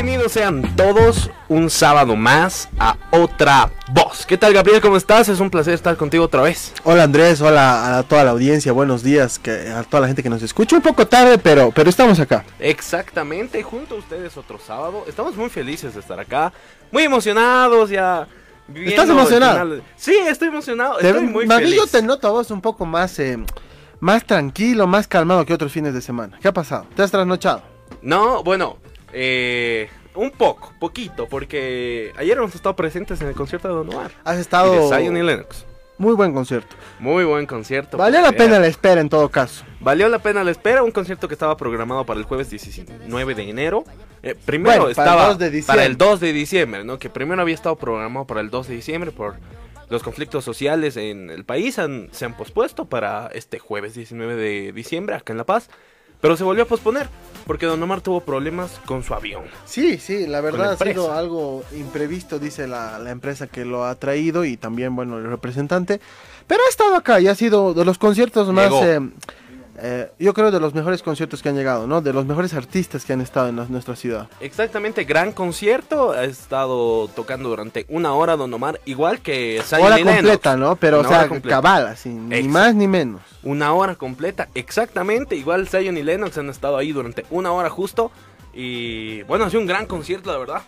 Bienvenidos sean todos un sábado más a otra voz. ¿Qué tal Gabriel? ¿Cómo estás? Es un placer estar contigo otra vez. Hola Andrés, hola a toda la audiencia, buenos días, que, a toda la gente que nos escucha. Un poco tarde, pero, pero estamos acá. Exactamente, junto a ustedes otro sábado. Estamos muy felices de estar acá, muy emocionados ya. ¿Estás emocionado? Sí, estoy emocionado, estoy muy feliz. Yo te noto a vos un poco más, eh, más tranquilo, más calmado que otros fines de semana. ¿Qué ha pasado? ¿Te has trasnochado? No, bueno, eh, un poco, poquito, porque ayer hemos estado presentes en el concierto de Don Omar. Has estado... de Zion y Lennox. Muy buen concierto. Muy buen concierto. Valió la pena la espera en todo caso. Valió la pena la espera, un concierto que estaba programado para el jueves 19 de enero. Eh, primero estaba para el, 2 de diciembre, ¿no? Que primero había estado programado para el 2 de diciembre por los conflictos sociales en el país se han pospuesto para este jueves 19 de diciembre acá en La Paz. Pero se volvió a posponer porque Don Omar tuvo problemas con su avión. Sí, sí, la verdad ha sido algo imprevisto, dice la, empresa que lo ha traído y también, bueno, el representante. Pero ha estado acá y ha sido de los conciertos más... Eh, eh, yo creo de los mejores conciertos que han llegado, ¿no? De los mejores artistas que han estado en nuestra ciudad. Exactamente, gran concierto. Ha estado tocando durante una hora Don Omar, igual que Zion Hora completa, ¿no? Pero, o sea, cabal, así, ni más ni menos. Una hora completa, exactamente. Igual Zion y Lennox han estado ahí durante una hora justo. Y bueno, ha sido un gran concierto, la verdad.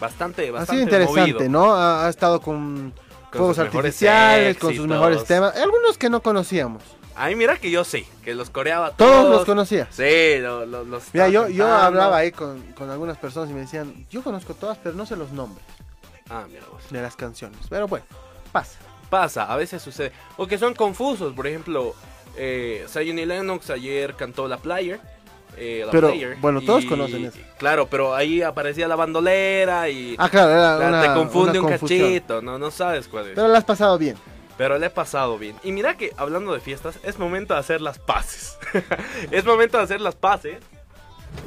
Bastante, bastante. Ha sido interesante, ¿no? Ha, estado con, juegos artificiales, con sus mejores temas. Algunos que no conocíamos. Ay, mira que yo sí, que los coreaba todos. ¿Todos los conocía? Sí, los... Mira, yo, yo hablaba ahí con, con, algunas personas y me decían, yo conozco todas, pero no sé los nombres. Ah, mira vos. De las canciones. Pero bueno, pasa. Pasa, a veces sucede. O que son confusos, por ejemplo, eh, Lennox ayer cantó La Player. Eh, la pero, bueno, todos conocen eso. Claro, pero ahí aparecía la bandolera y... Ah, claro, era una, Te confunde un cachito, no, no sabes cuál es. Pero la has pasado bien. Pero le he pasado bien. Y mira que hablando de fiestas, es momento de hacer las paces. es momento de hacer las paces.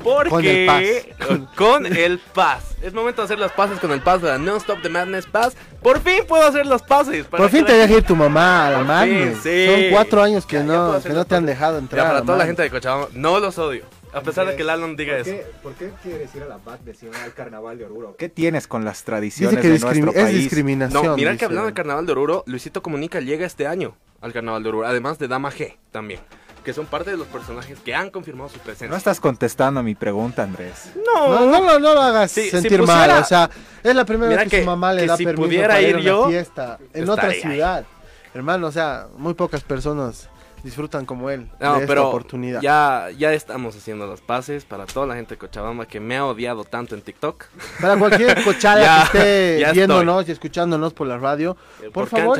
Porque con el, paz. con el paz. Es momento de hacer las paces con el paz de la Non Stop the Madness Pass. Por fin puedo hacer las paces. Por fin te deja ir tu mamá a la Madness. Son cuatro años que no, que no te han dejado entrar. para toda la gente de Cochabamba, no los odio. A pesar de que el Alan diga eso. ¿Por qué quieres ir a la BAC de al carnaval de Oruro? ¿Qué tienes con las tradiciones de nuestro país? Es discriminación. No, mira que hablando del carnaval de Oruro, Luisito Comunica llega este año al carnaval de Oruro, además de Dama G también. Que son parte de los personajes que han confirmado su presencia. No estás contestando a mi pregunta, Andrés. No, no, no, lo hagas sentir mal. O sea, es la primera vez que, su mamá le da si permiso para ir, a una fiesta en otra ciudad. Hermano, o sea, muy pocas personas disfrutan como él no, de pero oportunidad. Ya, ya estamos haciendo los pases para toda la gente de Cochabamba que me ha odiado tanto en TikTok. Para cualquier cochada que esté viéndonos y escuchándonos por la radio, eh, por, favor,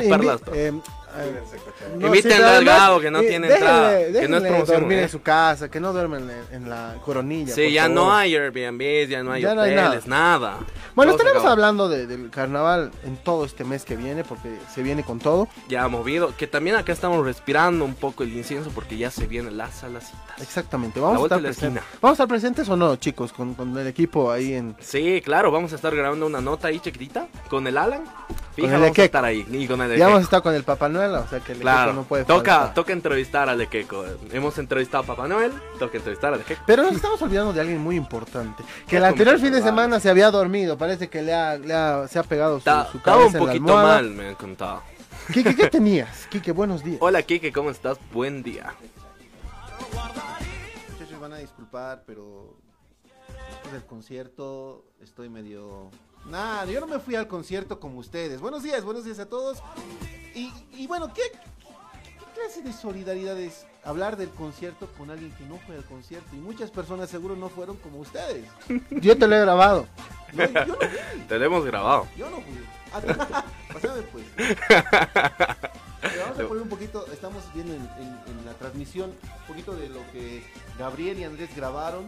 Inviten al Gabo que no tiene entrada. que no es promoción. dormir en su casa, que no duermen en, la coronilla. Sí, ya no hay Airbnb, ya no hay hoteles, nada. Bueno, estaremos hablando del carnaval en todo este mes que viene, porque se viene con todo. Ya movido, que también acá estamos respirando un poco el incienso porque ya se vienen las salacitas. Exactamente, vamos a estar presentes. ¿Vamos a estar presentes o no, chicos, con, con el equipo ahí en... Sí, claro, vamos a estar grabando una nota ahí chiquitita con el Alan Fija, vamos a estar ahí. Y con el ya vamos a estar con el Papá Noel, o sea que el claro, no puede toca, toca entrevistar al Lequeco. Hemos entrevistado a Papá Noel, toca entrevistar al Lequeco. Pero nos estamos olvidando de alguien muy importante. Que el anterior fin de semana se había dormido. Parece que le ha, le ha se ha pegado su, Ta, su cabeza un poquito mal, me han contado. Kike, ¿qué tenías? Kike, buenos días. Hola, Kike, ¿cómo estás? Buen día. Muchachos, van a disculpar, pero después del concierto estoy medio Nada, yo no me fui al concierto como ustedes. Buenos días, buenos días a todos. Y, bueno, ¿qué, clase de solidaridad es hablar del concierto con alguien que no fue al concierto? Y muchas personas seguro no fueron como ustedes. Yo te lo he grabado. yo no Te lo hemos grabado. Yo no fui. Pásame pues. vamos a poner un poquito, estamos viendo en la transmisión un poquito de lo que Gabriel y Andrés grabaron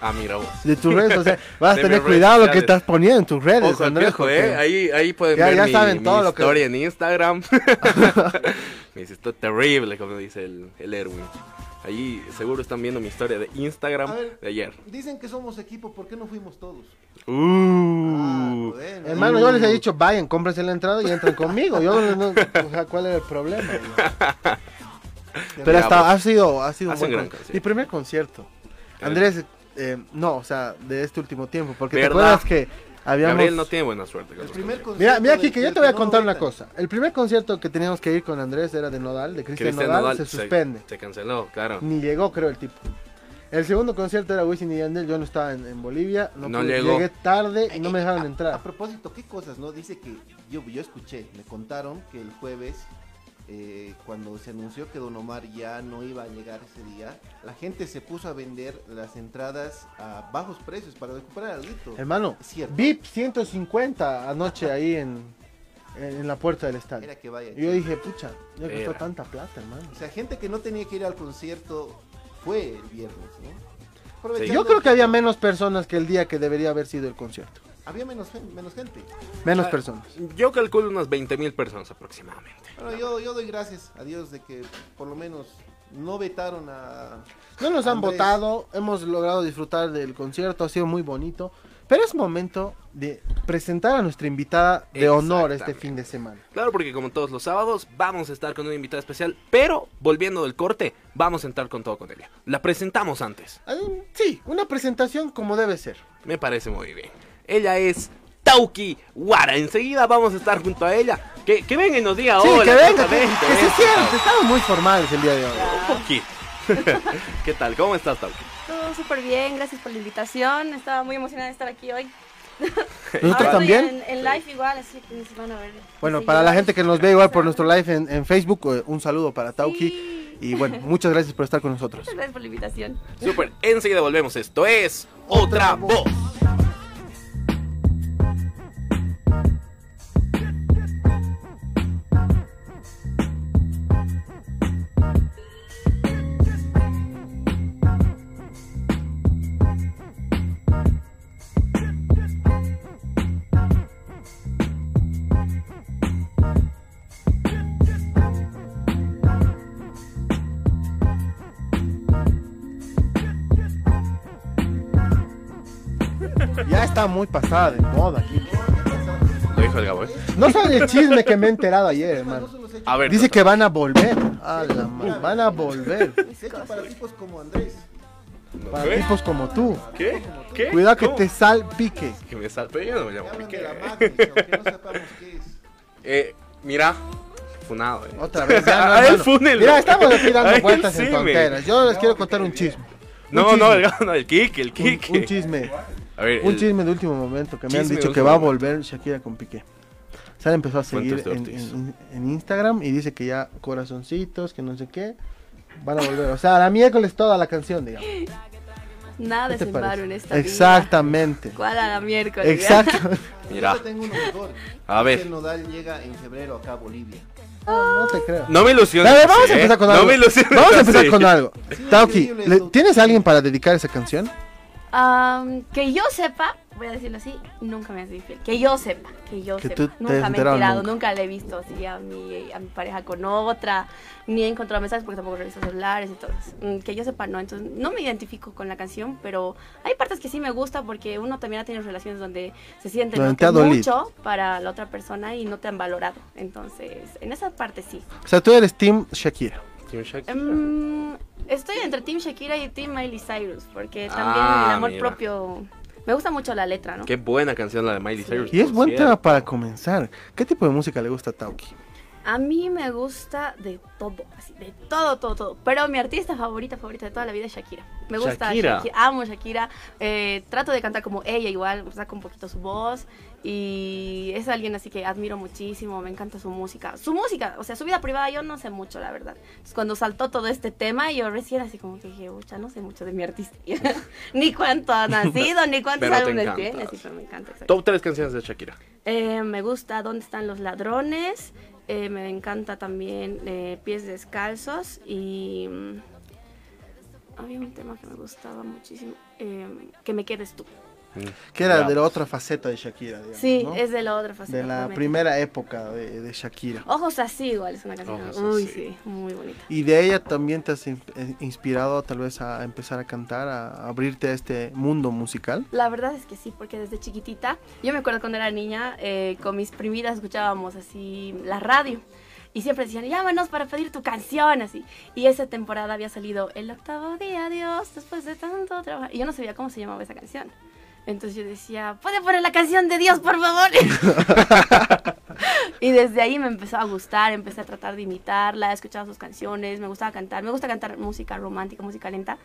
Ah, mira vos. De tus redes, o sea, vas a tener cuidado lo que estás poniendo en tus redes, Ojo, Andrés. eh. Ahí, ahí pueden ver ya mi, saben todo lo historia en Instagram. me dice, esto terrible, como dice el, el Erwin. Ahí seguro están viendo mi historia de Instagram de ayer. Dicen que somos equipo, ¿por qué no fuimos todos? Uh. Ah, Hermano, yo les he dicho, vayan, cómprense la entrada y entren conmigo. Yo no, o sea, ¿cuál era el problema? Pero hasta ha sido, ha sido un buen Mi primer concierto. Andrés, Eh, no, o sea, de este último tiempo. Porque te acuerdas que habíamos... Gabriel no tiene buena suerte. mira, mira aquí que yo te voy a contar una cosa. El primer concierto que teníamos que ir con Andrés era de Nodal, de Cristian Nodal, se suspende. Se, canceló, claro. Ni llegó, creo, el tipo. El segundo concierto era Wisin y Yandel, yo no estaba en, Bolivia, no, llegué tarde y no me dejaron entrar. A propósito, ¿qué cosas, no? Dice que yo, yo escuché, me contaron que el jueves eh, cuando se anunció que Don Omar ya no iba a llegar ese día, la gente se puso a vender las entradas a bajos precios para recuperar al grito. Hermano, VIP 150 anoche ahí en, en, la puerta del estadio. y yo dije, pucha, ya costó tanta plata, hermano. O sea, gente que no tenía que ir al concierto fue el viernes, ¿no? Yo creo que había menos personas que el día que debería haber sido el concierto. Había menos, menos gente. Menos ah, personas. Yo calculo unas 20 mil personas aproximadamente. yo, yo doy gracias a Dios de que por lo menos no vetaron a... No nos han votado, hemos logrado disfrutar del concierto, ha sido muy bonito. Pero es momento de presentar a nuestra invitada de honor este fin de semana. Claro, porque como todos los sábados vamos a estar con una invitada especial, pero volviendo del corte, vamos a entrar con todo con ella. La presentamos antes. Ah, sí, una presentación como debe ser. Me parece muy bien. Ella es Tauki Wara. Enseguida vamos a estar junto a ella. Que, que venga y nos diga sí, que venga, que, se siente. Estamos muy formales el día de hoy. Un poquito. ¿Qué tal? ¿Cómo estás, Tauki? Todo súper bien, gracias por la invitación. Estaba muy emocionada de estar aquí hoy. ¿Nosotros también? En, live igual, así que se van a ver. Bueno, para la gente que nos ve igual por nuestro live en, Facebook, eh, un saludo para Tauki. Y bueno, muchas gracias por estar con nosotros. Muchas gracias por la invitación. Súper, enseguida volvemos. Esto es Otra Voz. Muy pasada de moda aquí. Lo dijo el Gabo, ¿eh? No sabe el chisme que me he enterado ayer, hermano. A ver, Dice que van a volver. A la van a volver. para tipos como Andrés. Para tipos como tú. ¿Qué? ¿Qué? Cuidado que te salpique. Que me salpique, yo no me llamo Pique. Eh, mira, funado, eh. Otra vez, ya no, Mira, estamos aquí dando vueltas en fronteras. Yo les quiero contar un chisme. No, no, el, no, el Kike, el Kike. un chisme un chisme de último momento que me han dicho que va a volver Shakira con Piqué. Sara empezó a seguir en, Instagram y dice que ya corazoncitos, que no sé qué. Van a volver. O sea, la miércoles toda la canción, digamos. Nada es en esta Exactamente. ¿Cuál a la miércoles? Exacto. Mira. Yo tengo uno mejor. A ver. El Nodal llega en febrero acá a Bolivia. No, te creo. No me ilusiones. vamos a empezar con algo. vamos a empezar con algo. Tauki, ¿tienes alguien para dedicar esa canción? Que yo sepa, voy a decirlo así, nunca me has infiel. Que yo sepa, que yo sepa. Nunca me he enterado, nunca. le he visto así a mi, a mi pareja con otra, ni he encontrado mensajes porque tampoco reviso celulares y todo eso. Mm, que yo sepa, no. Entonces, no me identifico con la canción, pero hay partes que sí me gusta porque uno también ha tenido relaciones donde se siente mucho para la otra persona y no te han valorado. Entonces, en esa parte sí. O sea, tú eres Team Shakira. Team Shakira. Um, Estoy entre Team Shakira y Team Miley Cyrus, porque también ah, el amor propio... Me gusta mucho la letra, ¿no? Qué buena canción la de Miley Cyrus. Y es buen tema para comenzar. ¿Qué tipo de música le gusta a Tauki? A mí me gusta de todo, así, de todo, todo, todo. Pero mi artista favorita, favorita de toda la vida es Shakira. Me gusta Shakira. amo Shakira. Eh, trato de cantar como ella igual, saco un poquito su voz. Y es alguien así que admiro muchísimo, me encanta su música. Su música, o sea, su vida privada yo no sé mucho, la verdad. Entonces, cuando saltó todo este tema, yo recién así como que dije, ucha, no sé mucho de mi artista. ni cuánto ha nacido, ni cuántos álbumes tiene. Así, pero me encanta. Top tres canciones de Shakira. Eh, me gusta ¿Dónde están los ladrones? Eh, me encanta también eh, Pies Descalzos y mm, había un tema que me gustaba muchísimo, Que me quedes tú. Que era de la otra faceta de Shakira, digamos, Sí, es de la otra faceta. De la primera época de, Shakira. Ojos así igual, es una canción muy, sí, muy bonita. ¿Y de ella también te has eh, inspirado tal vez a empezar a cantar, a abrirte a este mundo musical? La verdad es que sí, porque desde chiquitita, yo me acuerdo cuando era niña, eh, con mis primitas escuchábamos así la radio. Y siempre decían, llámanos para pedir tu canción, así. Y esa temporada había salido El octavo día, Dios, después de tanto trabajo. Y yo no sabía cómo se llamaba esa canción. Entonces yo decía, ¿puede poner la canción de Dios, por favor? y desde ahí me empezó a gustar, empecé a tratar de imitarla, he escuchado sus canciones, me gustaba cantar, me gusta cantar música romántica, música lenta,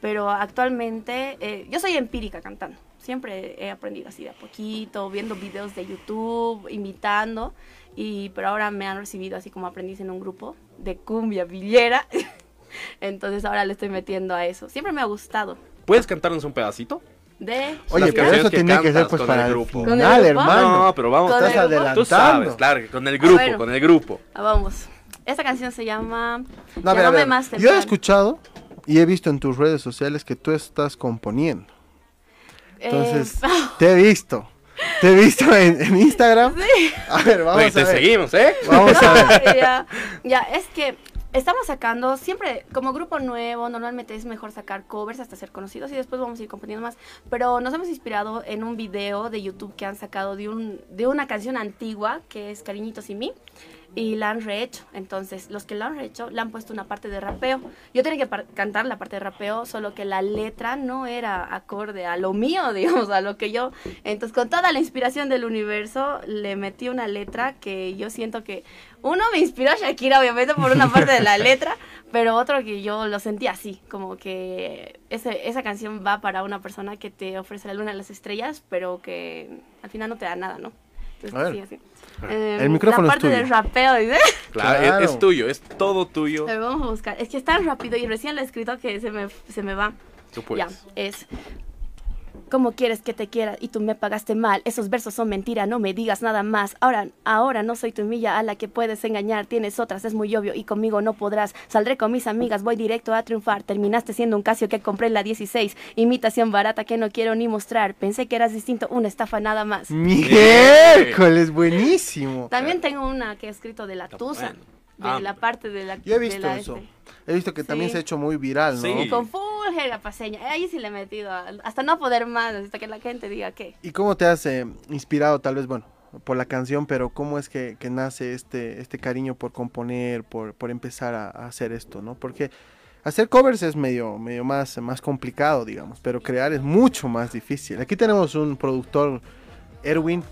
pero actualmente eh, yo soy empírica cantando, siempre he aprendido así de a poquito, viendo videos de YouTube, imitando, y, pero ahora me han recibido así como aprendiz en un grupo de cumbia villera, entonces ahora le estoy metiendo a eso, siempre me ha gustado. ¿Puedes cantarnos un pedacito? De Oye, pero eso tenía que ser pues para el grupo. final, hermano. No, pero vamos, estás adelantando. Tú sabes, claro, con el grupo, con el grupo. Ah, vamos. Esta canción se llama no, a ver, a ver. Más Yo he escuchado y he visto en tus redes sociales que tú estás componiendo. Entonces, eh, te he visto. Te he visto en, Instagram. Sí. A ver, vamos Oye, a ver. te seguimos, ¿eh? Vamos a ver. ya, ya, es que estamos sacando, siempre como grupo nuevo, normalmente es mejor sacar covers hasta ser conocidos y después vamos a ir componiendo más. Pero nos hemos inspirado en un video de YouTube que han sacado de, un, de una canción antigua que es Cariñitos y mí y la han rehecho. Entonces, los que la han rehecho le han puesto una parte de rapeo. Yo tenía que cantar la parte de rapeo, solo que la letra no era acorde a lo mío, digamos, a lo que yo. Entonces, con toda la inspiración del universo, le metí una letra que yo siento que uno me inspiró a Shakira, obviamente, por una parte de la letra, pero otro que yo lo sentí así, como que ese, esa canción va para una persona que te ofrece la luna a las estrellas, pero que al final no te da nada, ¿no? Entonces, sí, así. El em, micrófono la parte del rapeo, ¿dice? Claro, Es, tuyo, es todo tuyo. vamos a buscar. Es que es tan rápido y recién lo he escrito que se me, se me va. Tú puedes. Ya, es ¿Cómo quieres que te quiera y tú me pagaste mal? Esos versos son mentira, no me digas nada más. Ahora, ahora no soy tu milla a la que puedes engañar. Tienes otras, es muy obvio y conmigo no podrás. Saldré con mis amigas, voy directo a triunfar. Terminaste siendo un Casio que compré en la 16. Imitación barata que no quiero ni mostrar. Pensé que eras distinto, una estafa nada más. Miércoles, buenísimo. También tengo una que he escrito de la Tusa. De ah. la parte de la. Yo he visto eso. Este. He visto que también se ha hecho muy viral, ¿no? Sí. Con full paseña. Ahí sí le he metido, hasta no poder más, hasta que la gente diga qué. ¿Y cómo te has eh, inspirado, tal vez, bueno, por la canción, pero cómo es que, nace este, este cariño por componer, por, por empezar a, hacer esto, ¿no? Porque hacer covers es medio, medio más, más complicado, digamos, pero crear es mucho más difícil. Aquí tenemos un productor, Erwin,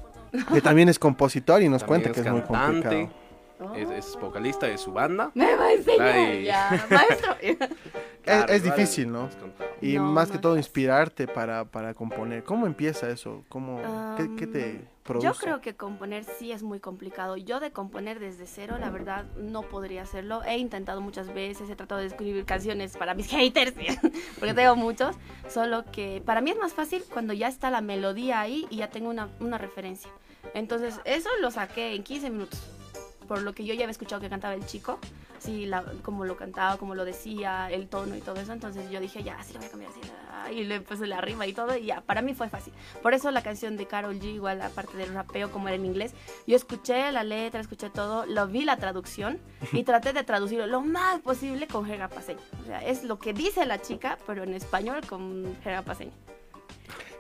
que también es compositor y nos cuenta que es muy complicado. Es, vocalista de su banda. Me va a enseñar ya, maestro. es, difícil, ¿no? Y más que todo inspirarte para, para, componer. ¿Cómo empieza eso? ¿Cómo, qué, te produce? Yo creo que componer sí es muy complicado. Yo de componer desde cero, la verdad, no podría hacerlo. He intentado muchas veces, he tratado de escribir canciones para mis haters, porque tengo muchos. Solo que para mí es más fácil cuando ya está la melodía ahí y ya tengo una, una referencia. Entonces, eso lo saqué en 15 minutos por lo que yo ya había escuchado que cantaba el chico, sí, la, como lo cantaba, como lo decía, el tono y todo eso, entonces yo dije, ya, sí lo voy a cambiar así, y le puse la arriba y todo, y ya, para mí fue fácil. Por eso la canción de Carol G, igual aparte del rapeo como era en inglés, yo escuché la letra, escuché todo, lo vi la traducción y traté de traducirlo lo más posible con jerga paseña. O sea, es lo que dice la chica, pero en español con jerga paseña.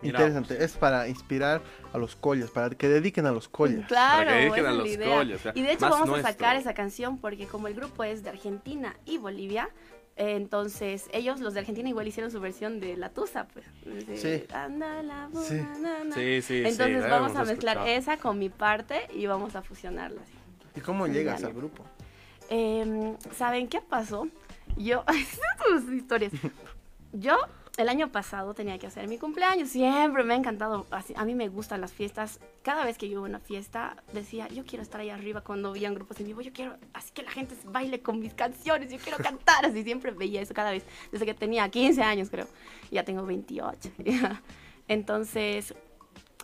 Interesante, es para inspirar a los collas, para que dediquen a los collas. Claro, para que dediquen a los collas. y de hecho vamos a sacar esa canción porque como el grupo es de Argentina y Bolivia, entonces, ellos, los de Argentina, igual hicieron su versión de La Tusa, pues. sí. Anda la sí. sí. Entonces vamos a mezclar esa con mi parte y vamos a fusionarla. ¿Y cómo llegas al grupo? Em, ¿Saben qué pasó? Yo, historias. Yo el año pasado tenía que hacer mi cumpleaños. Siempre me ha encantado. A mí me gustan las fiestas. Cada vez que yo iba a una fiesta, decía, yo quiero estar ahí arriba cuando veían grupos en vivo. Yo quiero, así que la gente baile con mis canciones. Yo quiero cantar. Así siempre veía eso cada vez. Desde que tenía 15 años, creo. Ya tengo 28. Entonces,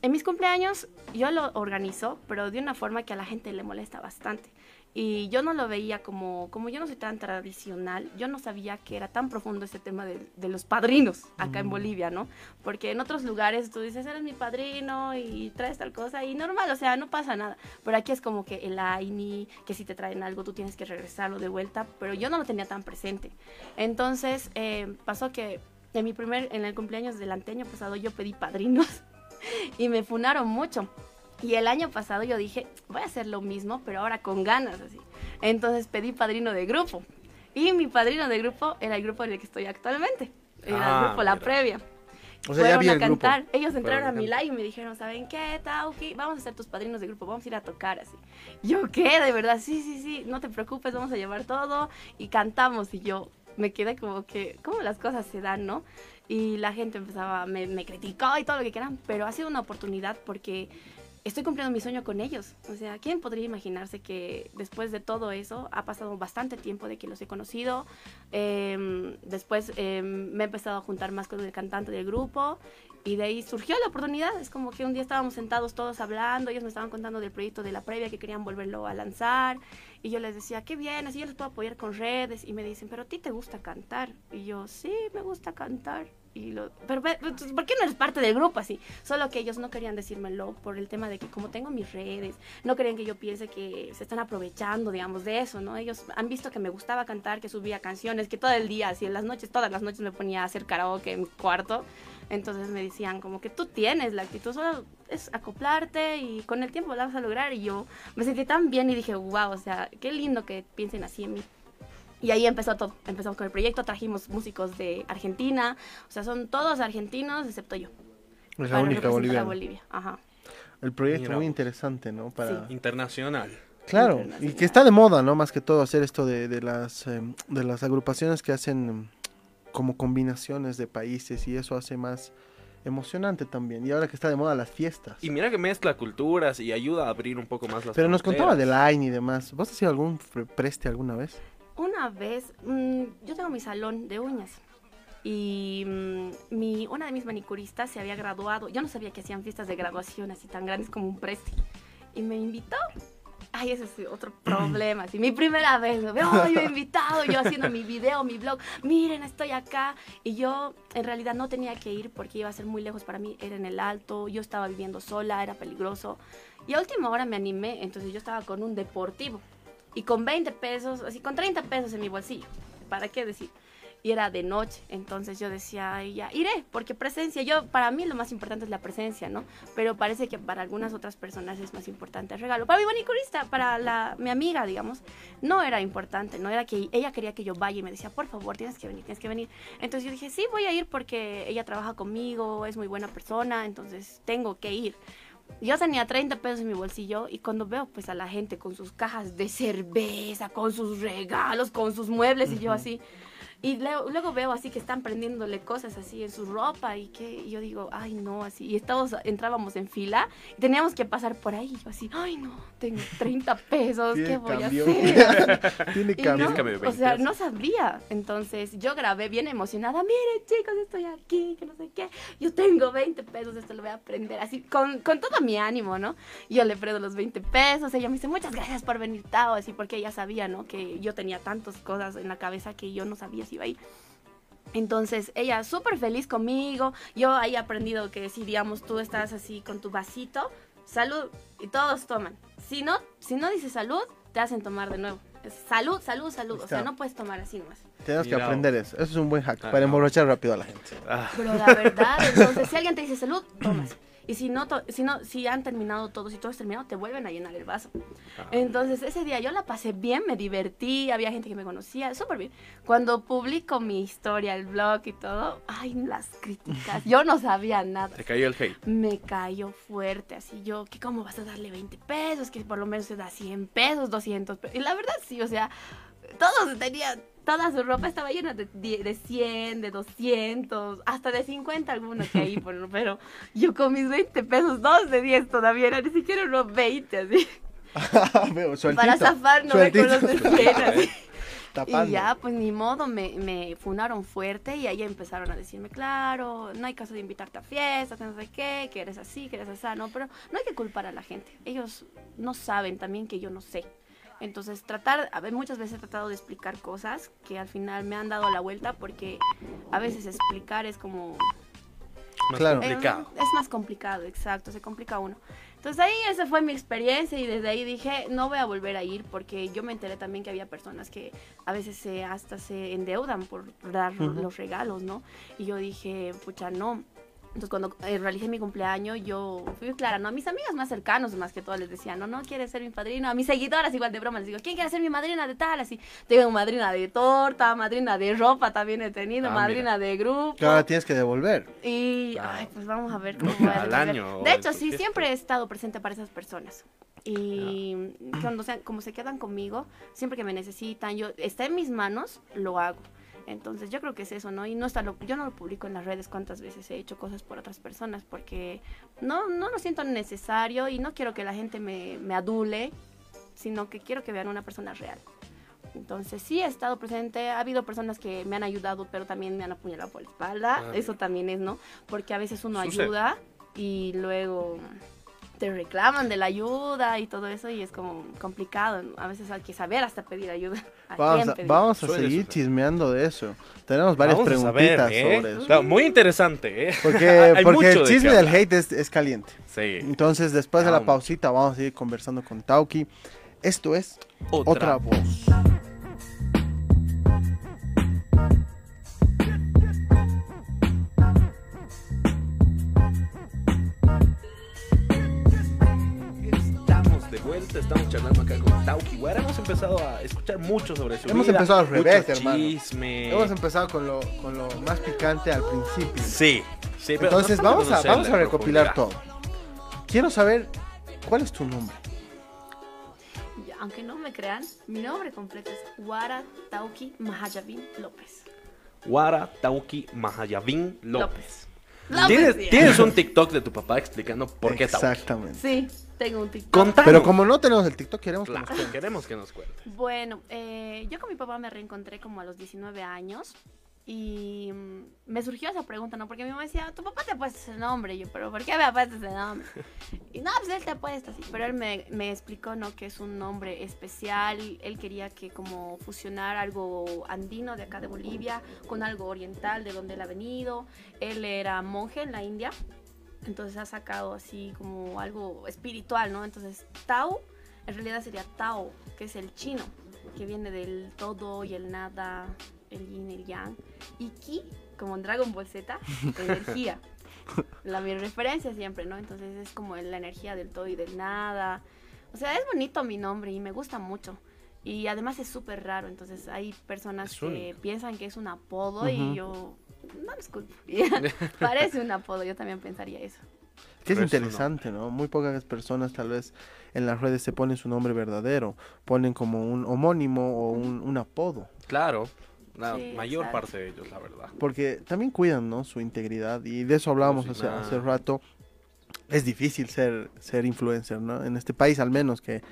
en mis cumpleaños yo lo organizo, pero de una forma que a la gente le molesta bastante. Y yo no lo veía como, como yo no soy tan tradicional, yo no sabía que era tan profundo este tema de, de los padrinos acá en mm. Bolivia, ¿no? Porque en otros lugares tú dices, eres mi padrino y traes tal cosa y normal, o sea, no pasa nada. Pero aquí es como que el AINI, que si te traen algo tú tienes que regresarlo de vuelta, pero yo no lo tenía tan presente. Entonces eh, pasó que en mi primer, en el cumpleaños del año pasado yo pedí padrinos y me funaron mucho. Y el año pasado yo dije, voy a hacer lo mismo, pero ahora con ganas, así. Entonces pedí padrino de grupo. Y mi padrino de grupo era el grupo en el que estoy actualmente. Era el ah, grupo La Previa. O sea, Fueron a cantar. Ellos entraron a mi live y me dijeron, ¿saben qué, Tauki? Vamos a ser tus padrinos de grupo, vamos a ir a tocar así. Yo, ¿qué? De verdad, sí, sí, sí, no te preocupes, vamos a llevar todo. Y cantamos y yo me quedé como que, ¿cómo las cosas se dan, no? Y la gente empezaba, me, me criticó y todo lo que quieran, pero ha sido una oportunidad porque estoy cumpliendo mi sueño con ellos. O sea, ¿quién podría imaginarse que después de todo eso ha pasado bastante tiempo de que los he conocido? Em, después em, me he empezado a juntar más con el cantante del grupo y de ahí surgió la oportunidad. Es como que un día estábamos sentados todos hablando, ellos me estaban contando del proyecto de la previa que querían volverlo a lanzar y yo les decía, qué bien, así yo les puedo apoyar con redes y me dicen, pero a ti te gusta cantar. Y yo, sí, me gusta cantar y lo, pero pues, ¿por qué no eres parte del grupo así? Solo que ellos no querían decírmelo por el tema de que como tengo mis redes, no querían que yo piense que se están aprovechando, digamos, de eso, ¿no? Ellos han visto que me gustaba cantar, que subía canciones, que todo el día, así en las noches, todas las noches me ponía a hacer karaoke en mi cuarto. Entonces me decían como que tú tienes la actitud, solo es acoplarte y con el tiempo la vas a lograr. Y yo me sentí tan bien y dije, wow, o sea, qué lindo que piensen así en mí. Y ahí empezó todo. Empezamos con el proyecto, trajimos músicos de Argentina, o sea, son todos argentinos excepto yo. Es la única boliviana. Bolivia, ajá. El proyecto muy interesante, ¿no? Para... Internacional. Claro, y que está de moda, ¿no? Más que todo hacer esto de, de las, em, de las agrupaciones que hacen em, como combinaciones de países y eso hace más emocionante también. Y ahora que está de moda las fiestas. Y mira que mezcla culturas y ayuda a abrir un poco más las Pero nos contaba de Line y demás. ¿Vos has sido algún preste alguna vez? Una vez, mm, yo tengo mi salón de uñas y mm, mi, una de mis manicuristas se había graduado. Yo no sabía que hacían fiestas de graduación así tan grandes como un preste. Y me invitó. Ay, ese es otro problema. Así, mi primera vez, me veo, yo he invitado, yo haciendo mi video, mi blog. Miren, estoy acá. Y yo en realidad no tenía que ir porque iba a ser muy lejos para mí. Era en el alto, yo estaba viviendo sola, era peligroso. Y a última hora me animé, entonces yo estaba con un deportivo y con 20 pesos, así con 30 pesos en mi bolsillo. ¿Para qué decir? Y era de noche, entonces yo decía, Ay, ya, iré, porque presencia, yo, para mí lo más importante es la presencia, ¿no? Pero parece que para algunas otras personas es más importante el regalo. Para mi manicurista, para la, mi amiga, digamos, no era importante, no era que ella quería que yo vaya y me decía, por favor, tienes que venir, tienes que venir. Entonces yo dije, sí, voy a ir porque ella trabaja conmigo, es muy buena persona, entonces tengo que ir. Yo tenía 30 pesos en mi bolsillo y cuando veo pues a la gente con sus cajas de cerveza, con sus regalos, con sus muebles y yo así, y luego, veo así que están prendiéndole cosas así en su ropa y que yo digo, ay no, así. Y todos entrábamos en fila y teníamos que pasar por ahí. Y yo así, ay no, tengo 30 pesos, ¿qué voy a hacer? Tiene cambio. o sea, no sabía. Entonces yo grabé bien emocionada, miren chicos, estoy aquí, que no sé qué. Yo tengo 20 pesos, esto lo voy a aprender. Así, con, con todo mi ánimo, ¿no? Yo le prendo los 20 pesos. Ella me dice, muchas gracias por venir, Tao. Así, porque ella sabía, ¿no? Que yo tenía tantas cosas en la cabeza que yo no sabía iba ahí. Entonces ella súper feliz conmigo. Yo ahí he aprendido que si digamos tú estás así con tu vasito, salud y todos toman. Si no, si no dices salud, te hacen tomar de nuevo. salud, salud, salud. O sea, no puedes tomar así nomás. Tienes que aprender eso. Eso es un buen hack ah, para emborrachar rápido a la gente. Pero la verdad, entonces si alguien te dice salud, tomas. Y si no, si no, si han terminado todos, si todo es terminado, te vuelven a llenar el vaso. Ah. Entonces, ese día yo la pasé bien, me divertí, había gente que me conocía, súper bien. Cuando publico mi historia, el blog y todo, ay, las críticas, yo no sabía nada. Te cayó el hate. Me cayó fuerte, así yo, que cómo vas a darle 20 pesos, que por lo menos se da 100 pesos, 200 pesos. Y la verdad sí, o sea, todos tenían toda su ropa estaba llena de, de 100, de 200, hasta de 50 algunos que ahí, pero yo con mis 20 pesos, dos de 10 todavía, era ni siquiera unos 20 así. Para zafar no me con los de Y ya, pues ni modo, me, me funaron fuerte y ahí empezaron a decirme, claro, no hay caso de invitarte a fiestas, no sé qué, que eres así, que eres así, no, pero no hay que culpar a la gente. Ellos no saben también que yo no sé. Entonces, tratar, a ver, muchas veces he tratado de explicar cosas que al final me han dado la vuelta porque a veces explicar es como... Más complicado. Es, más complicado, exacto, se complica uno. Entonces ahí esa fue mi experiencia y desde ahí dije, no voy a volver a ir porque yo me enteré también que había personas que a veces se, hasta se endeudan por dar los regalos, ¿no? Y yo dije, pucha, no, Entonces cuando eh, realicé mi cumpleaños yo fui clara, ¿no? A mis amigas más cercanos más que todo les decía, no, no quieres ser mi padrino. A mis seguidoras igual de broma les digo, ¿quién quiere ser mi madrina de tal? Así, tengo madrina de torta, madrina de ropa también he tenido, ah, madrina de grupo. Claro, tienes que devolver. Y, ay, pues vamos a ver cómo va Al año. De hecho, sí, siempre he estado presente para esas personas. Y cuando sean, como se quedan conmigo, siempre que me necesitan, yo está en mis manos, lo hago. Entonces yo creo que es eso, ¿no? Y no está lo, yo no lo publico en las redes cuántas veces he hecho cosas por otras personas porque no, no lo siento necesario y no quiero que la gente me, me adule, sino que quiero que vean una persona real. Entonces sí he estado presente, ha habido personas que me han ayudado, pero también me han apuñalado por la espalda, ah, eso también es, ¿no? Porque a veces uno ayuda y luego te reclaman de la ayuda y todo eso y es como complicado. A veces hay que saber hasta pedir ayuda. vamos, a, seguir chismeando de eso. Tenemos varias preguntitas ¿eh? sobre eso. muy interesante, ¿eh? Porque, porque el chisme del hate es, caliente. Sí. Entonces, después de la pausita, vamos a seguir conversando con Tauki. Esto es Otra, Voz. Estamos charlando acá con Tauki Ahora Hemos empezado a escuchar mucho sobre su Hemos empezado al revés, hermano. Hemos empezado con lo, con lo más picante al principio. Sí, sí. Entonces vamos a, vamos a recopilar todo. Quiero saber, ¿cuál es tu nombre? aunque no me crean, mi nombre completo es Wara Tauki Mahayavin López. Wara Tauki Mahayavin López. ¿Tienes, ¿Tienes, un TikTok de tu papá explicando por qué Tauki? Exactamente. Sí, tengo un TikTok. Pero como no tenemos el TikTok, queremos que nos cuente. Queremos que nos cuente. Bueno, eh, yo con mi papá me reencontré como a los 19 años. Y mm, me surgió esa pregunta, ¿no? Porque mi mamá decía, tu papá te ha puesto ese nombre. Y yo, ¿pero por qué me ha puesto ese nombre? Y no, pues él te ha puesto así. Pero él me, me, explicó, ¿no? Que es un nombre especial. Él quería que como fusionar algo andino de acá de Bolivia con algo oriental de donde él ha venido. Él era monje en la India. Entonces ha sacado así como algo espiritual, ¿no? Entonces Tao en realidad sería Tao, que es el chino, que viene del todo y el nada, el yin, el yang. Y Ki, como en Dragon Ball Z, energía. La mi referencia siempre, ¿no? Entonces es como la energía del todo y del nada. O sea, es bonito mi nombre y me gusta mucho. Y además es súper raro, entonces hay personas que piensan que es un apodo y yo no disculpo. Parece un apodo, yo también pensaría eso. Que es interesante, no. Muy pocas personas tal vez en las redes se ponen su nombre verdadero, ponen como un homónimo o un, apodo. Claro, la mayor parte de ellos, la verdad. Porque también cuidan, ¿no? Su integridad y de eso hablábamos hace, hace rato. Es difícil ser, ser influencer, ¿no? En este país al menos que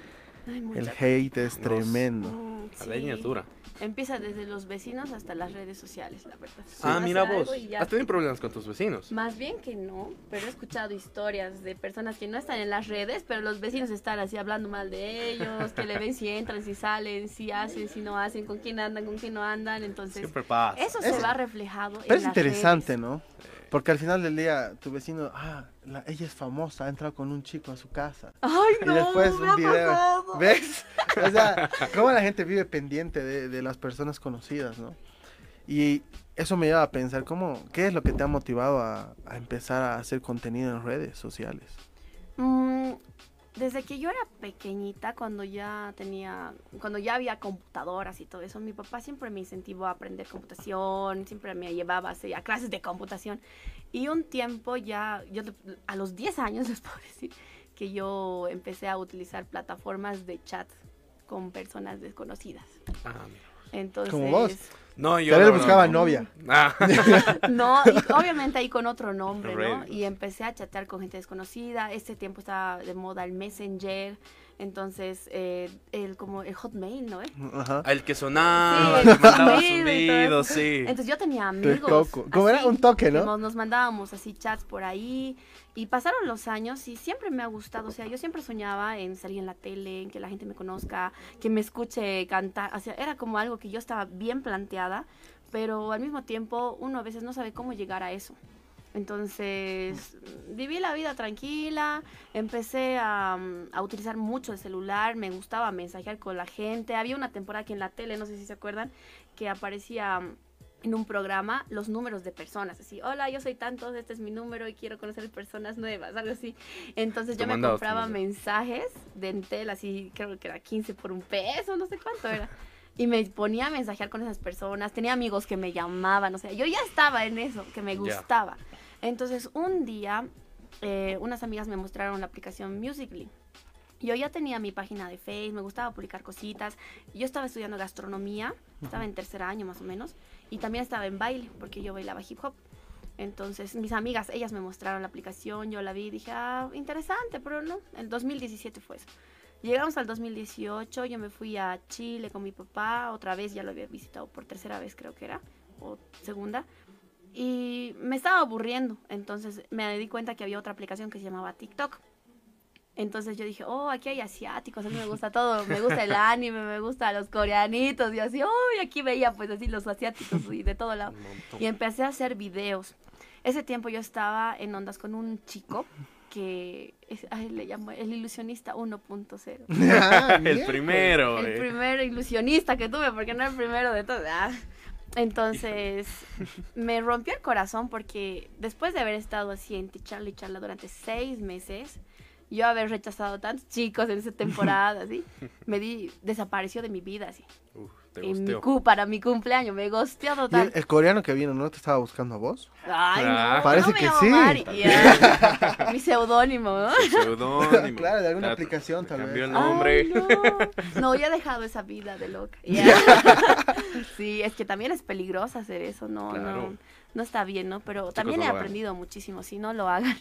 el hate es tremendo. La leña es dura. Empieza desde los vecinos hasta las redes sociales, la verdad. Ah, mira vos. ¿Has tenido problemas con tus vecinos? Más bien que no, pero he escuchado historias de personas que no están en las redes, pero los vecinos están así hablando mal de ellos, que le ven si entran, si salen, si hacen, si no hacen, con quién andan, con quién no andan. Entonces, Siempre pasa. eso se va reflejado. Pero es interesante, ¿no? Porque al final del día, tu vecino, ah, ella es famosa, ha entrado con un chico a su casa. Ay, y después un video. ¿Ves? O sea, cómo la gente vive pendiente de, las personas conocidas, ¿no? Y eso me lleva a pensar, ¿cómo, ¿qué es lo que te ha motivado a, empezar a hacer contenido en redes sociales? Mm, desde que yo era pequeñita, cuando ya tenía, cuando ya había computadoras y todo eso, mi papá siempre me incentivó a aprender computación, siempre me llevaba a, clases de computación. Y un tiempo ya, yo a los 10 años les puedo decir que yo empecé a utilizar plataformas de chat con personas desconocidas. Ah, Entonces, Como vos. No, yo. Pero él buscaba novia. Ah. no, y obviamente ahí con otro nombre, ¿no? Y empecé a chatear con gente desconocida. Ese tiempo estaba de moda el Messenger. Entonces, eh, el como el Hotmail, ¿no? Ajá. El que sonaba, sí, el que mandaba sonidos, sí. Entonces yo tenía amigos. Como era un toque, ¿no? Nos, mandábamos así chats por ahí. Y pasaron los años y siempre me ha gustado. O sea, yo siempre soñaba en salir en la tele, en que la gente me conozca, que me escuche cantar. O sea, era como algo que yo estaba bien planteada, pero al mismo tiempo uno a veces no sabe cómo llegar a eso. Entonces, viví la vida tranquila, empecé a, a, utilizar mucho el celular, me gustaba mensajear con la gente. Había una temporada que en la tele, no sé si se acuerdan, que aparecía en un programa los números de personas, así, hola, yo soy tanto, este es mi número y quiero conocer personas nuevas, algo así. Entonces yo me compraba mensajes de Entel, así, creo que era 15 por un peso, no sé cuánto era. Y me ponía a mensajear con esas personas, tenía amigos que me llamaban, o sea, yo ya estaba en eso, que me gustaba. Entonces un día, eh, unas amigas me mostraron la aplicación Musically yo ya tenía mi página de Facebook, me gustaba publicar cositas. Yo estaba estudiando gastronomía, estaba en tercer año más o menos, y también estaba en baile, porque yo bailaba hip hop. Entonces, mis amigas, ellas me mostraron la aplicación, yo la vi y dije, ah, interesante, pero no, el 2017 fue eso. Llegamos al 2018, yo me fui a Chile con mi papá, otra vez ya lo había visitado por tercera vez creo que era, o segunda, y me estaba aburriendo, entonces me di cuenta que había otra aplicación que se llamaba TikTok. Entonces yo dije, oh, aquí hay asiáticos, a mí me gusta todo, me gusta el anime, me gusta los coreanitos, y así, oh, y aquí veía pues así los asiáticos y de todo lado. Y empecé a hacer videos. Ese tiempo yo estaba en ondas con un chico que le llamo el ilusionista 1.0. Ah, el primero. El, primer ilusionista que tuve, porque no el primero de todo. Ah. Entonces, me rompió el corazón porque después de haber estado así en charla y charla durante seis meses, yo haber rechazado tantos chicos en esa temporada, así, me di, desapareció de mi vida, así. En mi cu, para mi cumpleaños, me gosteó total. El, coreano que vino no te estaba buscando a vos? Ay, no. Ah. Parece que sí. mi seudónimo, ¿no? seudónimo. claro, de alguna aplicación tal Cambió el nombre. no. no, ya he dejado esa vida de loca. sí, es que también es peligroso hacer eso, no, no no está bien, ¿no? Pero también he aprendido muchísimo, si no lo hagan.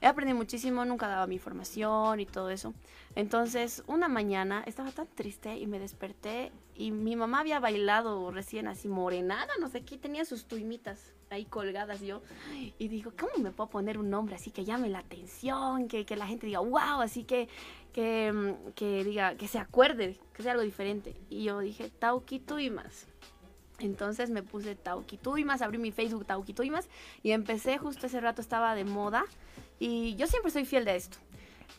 he aprendido muchísimo, nunca daba mi información y todo eso. Entonces, una mañana estaba tan triste y me desperté y mi mamá había bailado recién así morenada, no sé qué, tenía sus tuimitas ahí colgadas yo. Y digo, ¿cómo me puedo poner un nombre así que llame la atención, que, que la gente diga, wow, así que, que, que diga, que se acuerde, que sea algo diferente? Y yo dije, Tauki Tuimas. Entonces me puse Tauki Tuimas, abrí mi Facebook Tauki Tuimas y empecé, justo ese rato estaba de moda y yo siempre soy fiel de esto.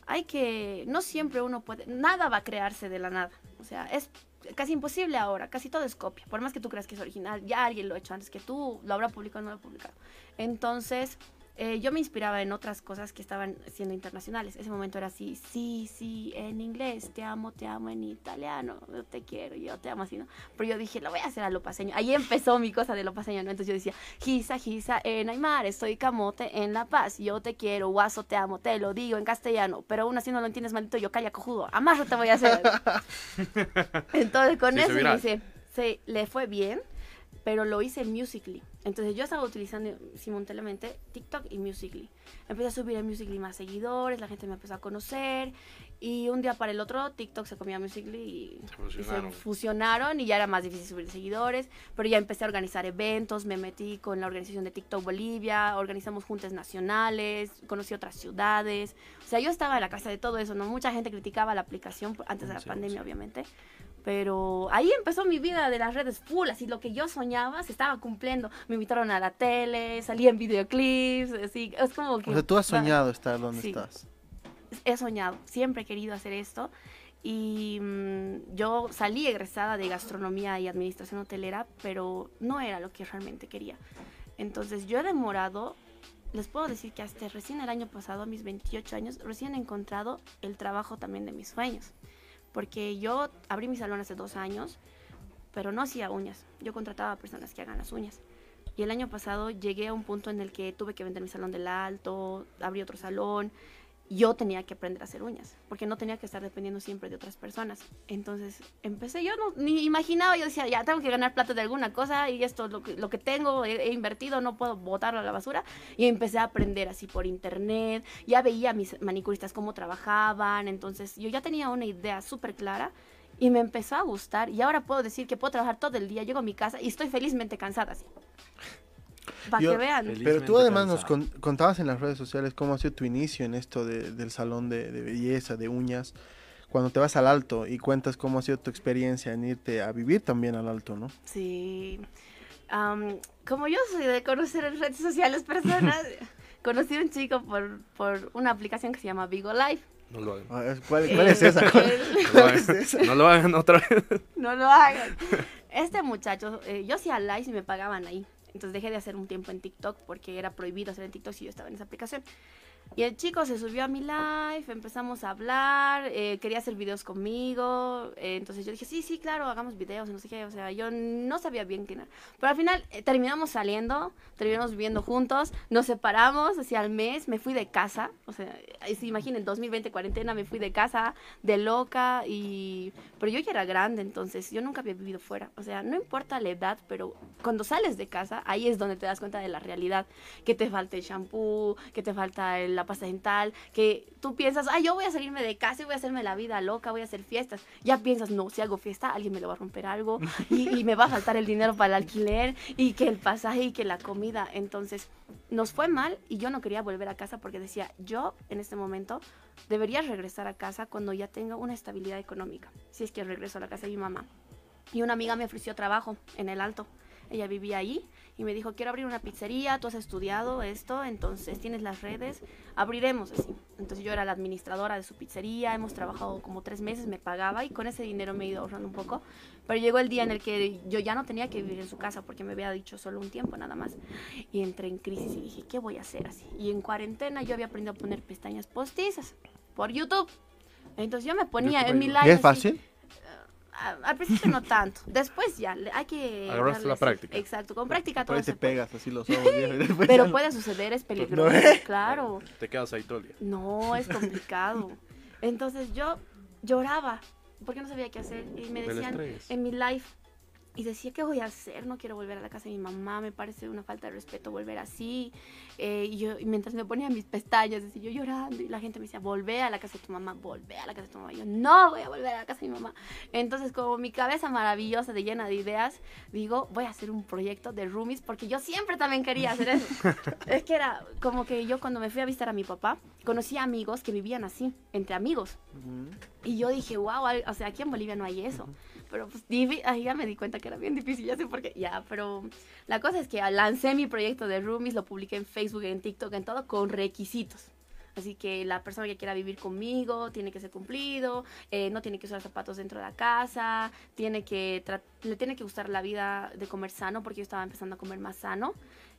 Hay que, no siempre uno puede, nada va a crearse de la nada. O sea, es casi imposible ahora, casi todo es copia. Por más que tú creas que es original, ya alguien lo ha hecho antes que tú, lo habrá publicado o no lo ha publicado. Entonces, eh, yo me inspiraba en otras cosas que estaban siendo internacionales. Ese momento era así, sí, sí, en inglés, te amo, te amo, en italiano, yo te quiero, yo te amo así, ¿no? Pero yo dije, lo voy a hacer a lo paseño. Ahí empezó mi cosa de lo paseño, ¿no? Entonces yo decía, Gisa, Gisa, en Aymar, estoy camote en La Paz, yo te quiero, guaso, te amo, te lo digo en castellano, pero aún así no lo entiendes, maldito, yo calla cojudo, amarro te voy a hacer. Entonces con eso me dice, sí, le fue bien pero lo hice Musically. Entonces yo estaba utilizando simultáneamente TikTok y Musically. Empecé a subir en Musically más seguidores, la gente me empezó a conocer y un día para el otro TikTok se comía Musically y se, fusionaron. y ya era más difícil subir seguidores, pero ya empecé a organizar eventos, me metí con la organización de TikTok Bolivia, organizamos juntas nacionales, conocí otras ciudades. O sea, yo estaba en la casa de todo eso, ¿no? Mucha gente criticaba la aplicación antes de la pandemia, obviamente pero ahí empezó mi vida de las redes full, así lo que yo soñaba se estaba cumpliendo. Me invitaron a la tele, salí en videoclips, así, es como que... O sea, tú has soñado estar donde estás. He soñado, siempre he querido hacer esto. Y mm, yo salí egresada de gastronomía y administración hotelera, pero no era lo que realmente quería. Entonces yo he demorado, les puedo decir que hasta recién el año pasado, a mis 28 años, recién he encontrado el trabajo también de mis sueños porque yo abrí mi salón hace dos años, pero no hacía uñas. Yo contrataba a personas que hagan las uñas. Y el año pasado llegué a un punto en el que tuve que vender mi salón del alto, abrí otro salón yo tenía que aprender a hacer uñas, porque no tenía que estar dependiendo siempre de otras personas. Entonces empecé, yo no, ni imaginaba, yo decía, ya tengo que ganar plata de alguna cosa y esto, lo que, lo que tengo, he, invertido, no puedo botarlo a la basura. Y empecé a aprender así por internet, ya veía a mis manicuristas cómo trabajaban, entonces yo ya tenía una idea súper clara y me empezó a gustar y ahora puedo decir que puedo trabajar todo el día, llego a mi casa y estoy felizmente cansada así. Para que vean. Pero tú además nos contabas en las redes sociales cómo ha sido tu inicio en esto del salón de, belleza, de uñas, cuando te vas al alto y cuentas cómo ha sido tu experiencia en irte a vivir también al alto, ¿no? Sí. como yo soy de conocer en redes sociales personas, conocí a un chico por, por una aplicación que se llama Vigo Live. No lo hagan. Ah, ¿Cuál, es esa? no, lo hagan. otra vez. No lo hagan. este muchacho, eh, yo hacía live y me pagaban ahí. Entonces dejé de hacer un tiempo en TikTok porque era prohibido hacer en TikTok si yo estaba en esa aplicación. Y el chico se subió a mi live, empezamos a hablar, eh, quería hacer videos conmigo, eh, entonces yo dije, sí, sí, claro, hagamos videos, no sé qué, o sea, yo no sabía bien quién era. Pero al final eh, terminamos saliendo, terminamos viviendo juntos, nos separamos hacia el mes, me fui de casa, o sea, si imaginen, 2020 cuarentena, me fui de casa, de loca, y... Pero yo ya era grande, entonces yo nunca había vivido fuera, o sea, no importa la edad, pero cuando sales de casa, ahí es donde te das cuenta de la realidad, que te falta el shampoo, que te falta el la pasta dental, que tú piensas, ay, yo voy a salirme de casa y voy a hacerme la vida loca, voy a hacer fiestas. Ya piensas, no, si hago fiesta, alguien me lo va a romper algo y, me va a faltar el dinero para el alquiler y que el pasaje y que la comida. Entonces, nos fue mal y yo no quería volver a casa porque decía, yo en este momento debería regresar a casa cuando ya tenga una estabilidad económica, si es que regreso a la casa de mi mamá. Y una amiga me ofreció trabajo en el Alto. Ella vivía ahí y me dijo, quiero abrir una pizzería, tú has estudiado esto, entonces tienes las redes, abriremos así. Entonces yo era la administradora de su pizzería, hemos trabajado como tres meses, me pagaba y con ese dinero me he ido ahorrando un poco. Pero llegó el día en el que yo ya no tenía que vivir en su casa porque me había dicho solo un tiempo nada más. Y entré en crisis y dije, ¿qué voy a hacer así? Y en cuarentena yo había aprendido a poner pestañas postizas por YouTube. Entonces yo me ponía en mi live. ¿Es fácil? Al principio no tanto. Después ya, hay que... Agarraste la práctica. Exacto, con práctica todo te pegas así los ojos. Pero puede suceder, es peligroso, claro. Te quedas ahí todo el día. No, es complicado. Entonces yo lloraba porque no sabía qué hacer. Y me decían en mi live, y decía, ¿qué voy a hacer? No quiero volver a la casa de mi mamá, me parece una falta de respeto volver así. Eh, y yo, mientras me ponía mis pestañas, decía yo llorando, y la gente me decía, volvé a la casa de tu mamá, volvé a la casa de tu mamá. Y yo, no voy a volver a la casa de mi mamá. Entonces, como mi cabeza maravillosa, de llena de ideas, digo, voy a hacer un proyecto de roomies, porque yo siempre también quería hacer eso. es que era como que yo cuando me fui a visitar a mi papá, conocí amigos que vivían así, entre amigos. Y yo dije, wow, o sea, aquí en Bolivia no hay eso pero pues ahí ya me di cuenta que era bien difícil, ya sé por qué, ya, pero la cosa es que lancé mi proyecto de Roomies, lo publiqué en Facebook, en TikTok, en todo, con requisitos. Así que la persona que quiera vivir conmigo tiene que ser cumplido, eh, no tiene que usar zapatos dentro de la casa, tiene que le tiene que gustar la vida de comer sano, porque yo estaba empezando a comer más sano.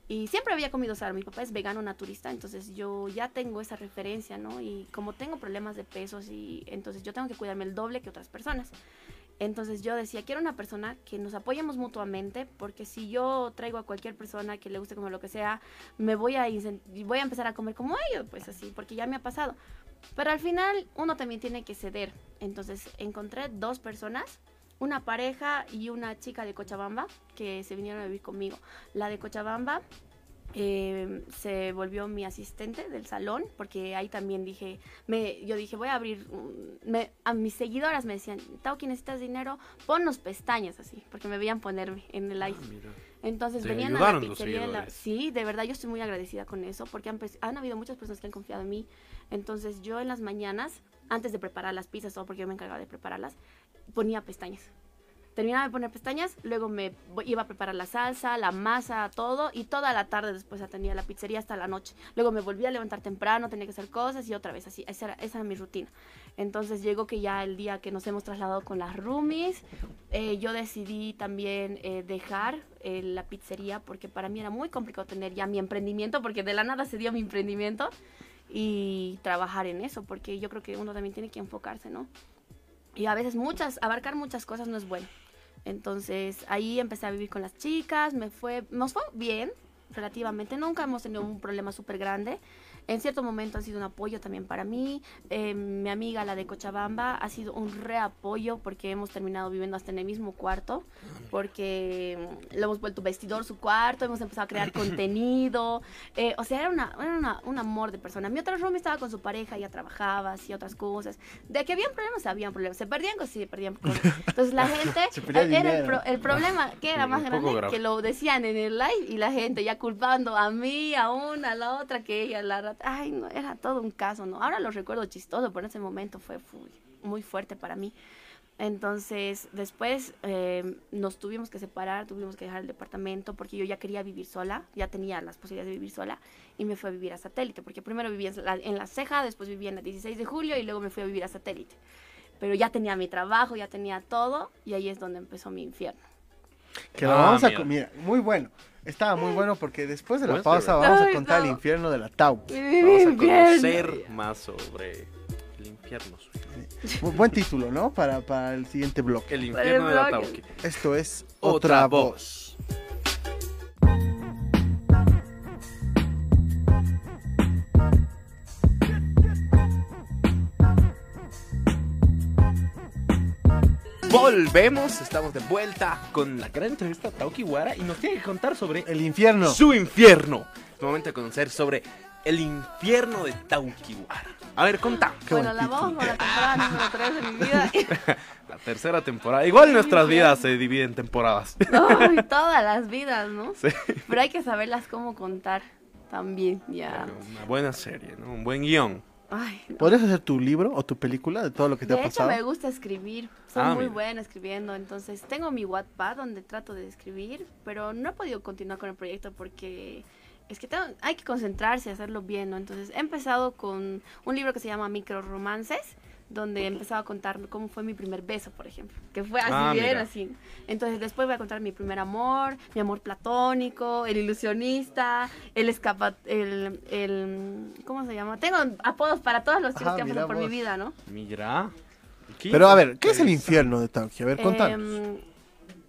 Y siempre había comido sano. Mi papá es vegano naturista, entonces yo ya tengo esa referencia, ¿no? Y como tengo problemas de pesos, y entonces yo tengo que cuidarme el doble que otras personas. Entonces yo decía, quiero una persona que nos apoyemos mutuamente, porque si yo traigo a cualquier persona que le guste como lo que sea, me voy a, voy a empezar a comer como ellos, pues así, porque ya me ha pasado. Pero al final uno también tiene que ceder. Entonces encontré dos personas, una pareja y una chica de Cochabamba, que se vinieron a vivir conmigo. La de Cochabamba eh, se volvió mi asistente del salón, porque ahí también dije, me, yo dije, voy a abrir, me, a mis seguidoras me decían, Tao, ¿quién necesitas dinero? Ponnos pestañas así, porque me veían ponerme en el live. Ah, Entonces venían a la pizzería. sí, de verdad yo estoy muy agradecida con eso, porque han, han habido muchas personas que han confiado en mí. Entonces yo en las mañanas, antes de preparar las pizzas, todo porque yo me encargaba de prepararlas, ponía pestañas terminaba de poner pestañas, luego me iba a preparar la salsa, la masa, todo, y toda la tarde después atendía la pizzería hasta la noche. Luego me volví a levantar temprano, tenía que hacer cosas y otra vez así, esa era, esa era mi rutina. Entonces llegó que ya el día que nos hemos trasladado con las roomies, eh, yo decidí también eh, dejar eh, la pizzería porque para mí era muy complicado tener ya mi emprendimiento, porque de la nada se dio mi emprendimiento y trabajar en eso, porque yo creo que uno también tiene que enfocarse, ¿no? Y a veces muchas, abarcar muchas cosas no es bueno. Entonces ahí empecé a vivir con las chicas, me fue, nos fue bien, relativamente, nunca hemos tenido un problema súper grande en cierto momento ha sido un apoyo también para mí. Eh, mi amiga, la de Cochabamba, ha sido un reapoyo porque hemos terminado viviendo hasta en el mismo cuarto, porque mm, le hemos vuelto vestidor su cuarto, hemos empezado a crear contenido. Eh, o sea, era, una, era un amor de persona. Mi otra roomie estaba con su pareja, ya trabajaba, hacía otras cosas. De que habían problemas, habían problemas. Se perdían cosas, sí, se perdían cosas. Entonces la gente, era el, el, problema que era más grande, que lo decían en el live y la gente ya culpando a mí, a una, a la otra, que ella, la ay, no, era todo un caso, ¿no? Ahora lo recuerdo chistoso, pero en ese momento fue, muy fuerte para mí. Entonces, después eh, nos tuvimos que separar, tuvimos que dejar el departamento porque yo ya quería vivir sola, ya tenía las posibilidades de vivir sola y me fui a vivir a satélite, porque primero vivía en la, en la ceja, después vivía en la 16 de julio y luego me fui a vivir a satélite. Pero ya tenía mi trabajo, ya tenía todo y ahí es donde empezó mi infierno. Que lo ah, vamos a... Mira, muy bueno. Estaba muy bueno porque después de la pausa vamos a contar el infierno de la Tau. Vamos a conocer más sobre el infierno. Buen título, ¿no? Para, para el siguiente bloque. El infierno de la Tau. Esto es Otra, voz. Volvemos, estamos de vuelta con la gran entrevista a Wara y nos tiene que contar sobre el infierno. Su infierno. Es momento de conocer sobre el infierno de Tauki Wara. A ver, contá. Bueno, la vamos por la temporada número 3 de mi vida. la tercera temporada. Igual nuestras vidas se dividen en temporadas. todas las vidas, ¿no? Sí. Pero hay que saberlas cómo contar también, ya. Una buena serie, ¿no? Un buen guion. ¿Podrías hacer tu libro o tu película de todo lo que te ha pasado? De hecho, me gusta escribir. Soy ah, muy buena escribiendo. Entonces, tengo mi Wattpad donde trato de escribir, pero no he podido continuar con el proyecto porque es que hay que concentrarse, hacerlo bien, ¿no? Entonces, he empezado con un libro que se llama Micro Romances donde empezaba a contar cómo fue mi primer beso, por ejemplo, que fue así ah, bien, así. Entonces después voy a contar mi primer amor, mi amor platónico, el ilusionista, el escapa, el, el, ¿cómo se llama? Tengo apodos para todos los chicos que han pasado por mi vida, ¿no? Mira. Pero a ver, ¿qué es el infierno de Tauki? A ver, contanos. Em,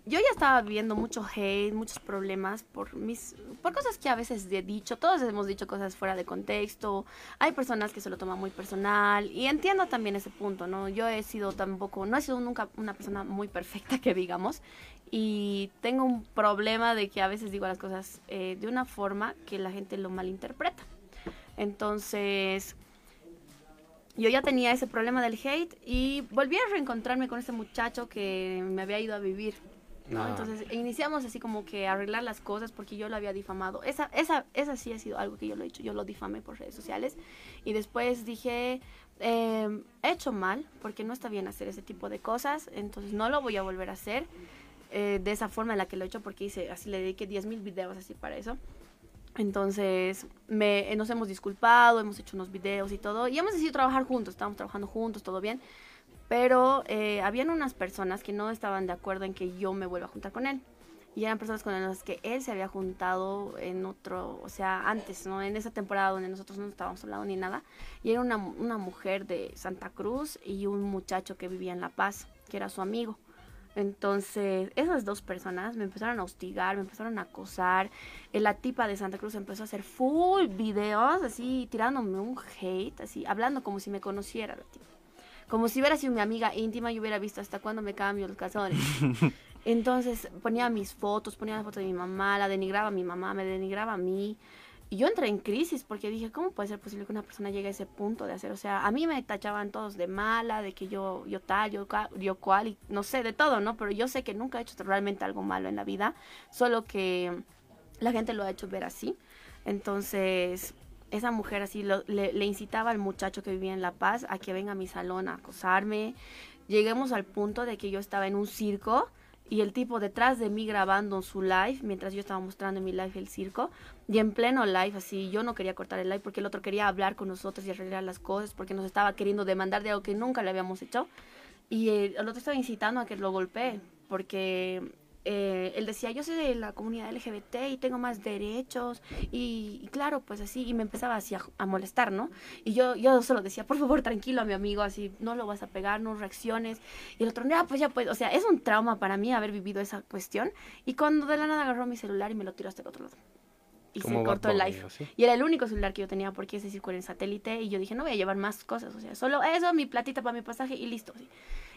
yo ya estaba viendo mucho hate, muchos problemas por mis por cosas que a veces he dicho, todos hemos dicho cosas fuera de contexto. Hay personas que se lo toman muy personal y entiendo también ese punto, ¿no? Yo he sido tampoco no he sido nunca una persona muy perfecta que digamos y tengo un problema de que a veces digo las cosas eh, de una forma que la gente lo malinterpreta. Entonces, yo ya tenía ese problema del hate y volví a reencontrarme con ese muchacho que me había ido a vivir Ah. Entonces iniciamos así como que arreglar las cosas porque yo lo había difamado. Esa, esa, esa sí ha sido algo que yo lo he hecho, yo lo difamé por redes sociales. Y después dije, em, he hecho mal porque no está bien hacer ese tipo de cosas, entonces no lo voy a volver a hacer eh, de esa forma en la que lo he hecho porque hice, así le dediqué 10.000 videos así para eso. Entonces me, nos hemos disculpado, hemos hecho unos videos y todo, y hemos decidido trabajar juntos, estábamos trabajando juntos, todo bien. Pero eh, habían unas personas que no estaban de acuerdo en que yo me vuelva a juntar con él. Y eran personas con las que él se había juntado en otro, o sea, antes, ¿no? En esa temporada donde nosotros no estábamos hablando ni nada. Y era una, una mujer de Santa Cruz y un muchacho que vivía en La Paz, que era su amigo. Entonces, esas dos personas me empezaron a hostigar, me empezaron a acosar. Eh, la tipa de Santa Cruz empezó a hacer full videos, así, tirándome un hate, así, hablando como si me conociera la tipa como si hubiera sido mi amiga íntima y hubiera visto hasta cuándo me cambio los calzones. Entonces ponía mis fotos, ponía la foto de mi mamá, la denigraba a mi mamá, me denigraba a mí. Y yo entré en crisis porque dije, ¿cómo puede ser posible que una persona llegue a ese punto de hacer? O sea, a mí me tachaban todos de mala, de que yo, yo tal, yo, yo cual, y no sé, de todo, ¿no? Pero yo sé que nunca he hecho realmente algo malo en la vida, solo que la gente lo ha hecho ver así. Entonces, esa mujer así le, incitaba al muchacho que vivía en La Paz a que venga a mi salón a acosarme. Lleguemos al punto de que yo estaba en un circo y el tipo detrás de mí grabando su live, mientras yo estaba mostrando en mi live el circo, y en pleno live, así, yo no quería cortar el live porque el otro quería hablar con nosotros y arreglar las cosas, porque nos estaba queriendo demandar de algo que nunca le habíamos hecho, y el otro estaba incitando a que lo golpee, porque eh, él decía, yo soy de la comunidad LGBT y tengo más derechos, y, claro, pues así, y me empezaba así a, molestar, ¿no? Y yo, yo solo decía, por favor, tranquilo a mi amigo, así, no lo vas a pegar, no reacciones, y el otro, no, pues ya pues, o sea, es un trauma para mí haber vivido esa cuestión, y cuando de la nada agarró mi celular y me lo tiró hasta el otro lado. Y se cortó el live. Y era el único celular que yo tenía porque ese circuito era en satélite y yo dije, no voy a llevar más cosas, o sea, solo eso, mi platita para mi pasaje y listo. ¿sí?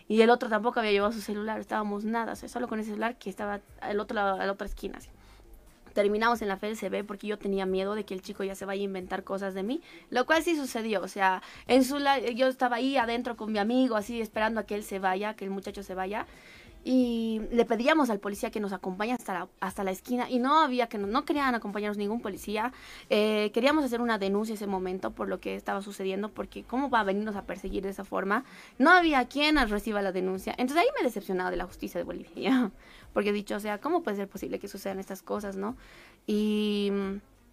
Y el otro tampoco había llevado su celular, estábamos nada, o sea, solo con ese celular que estaba al otro lado, a la otra esquina. Terminamos en la FLCB porque yo tenía miedo de que el chico ya se vaya a inventar cosas de mí, lo cual sí sucedió, o sea, en su yo estaba ahí adentro con mi amigo, así esperando a que él se vaya, que el muchacho se vaya, y le pedíamos al policía que nos acompañe hasta la, hasta la esquina y no había que no, querían acompañarnos ningún policía. Eh, queríamos hacer una denuncia ese momento por lo que estaba sucediendo porque cómo va a venirnos a perseguir de esa forma no había quien reciba la denuncia. Entonces ahí me he decepcionado de la justicia de Bolivia porque he dicho o sea cómo puede ser posible que sucedan estas cosas no y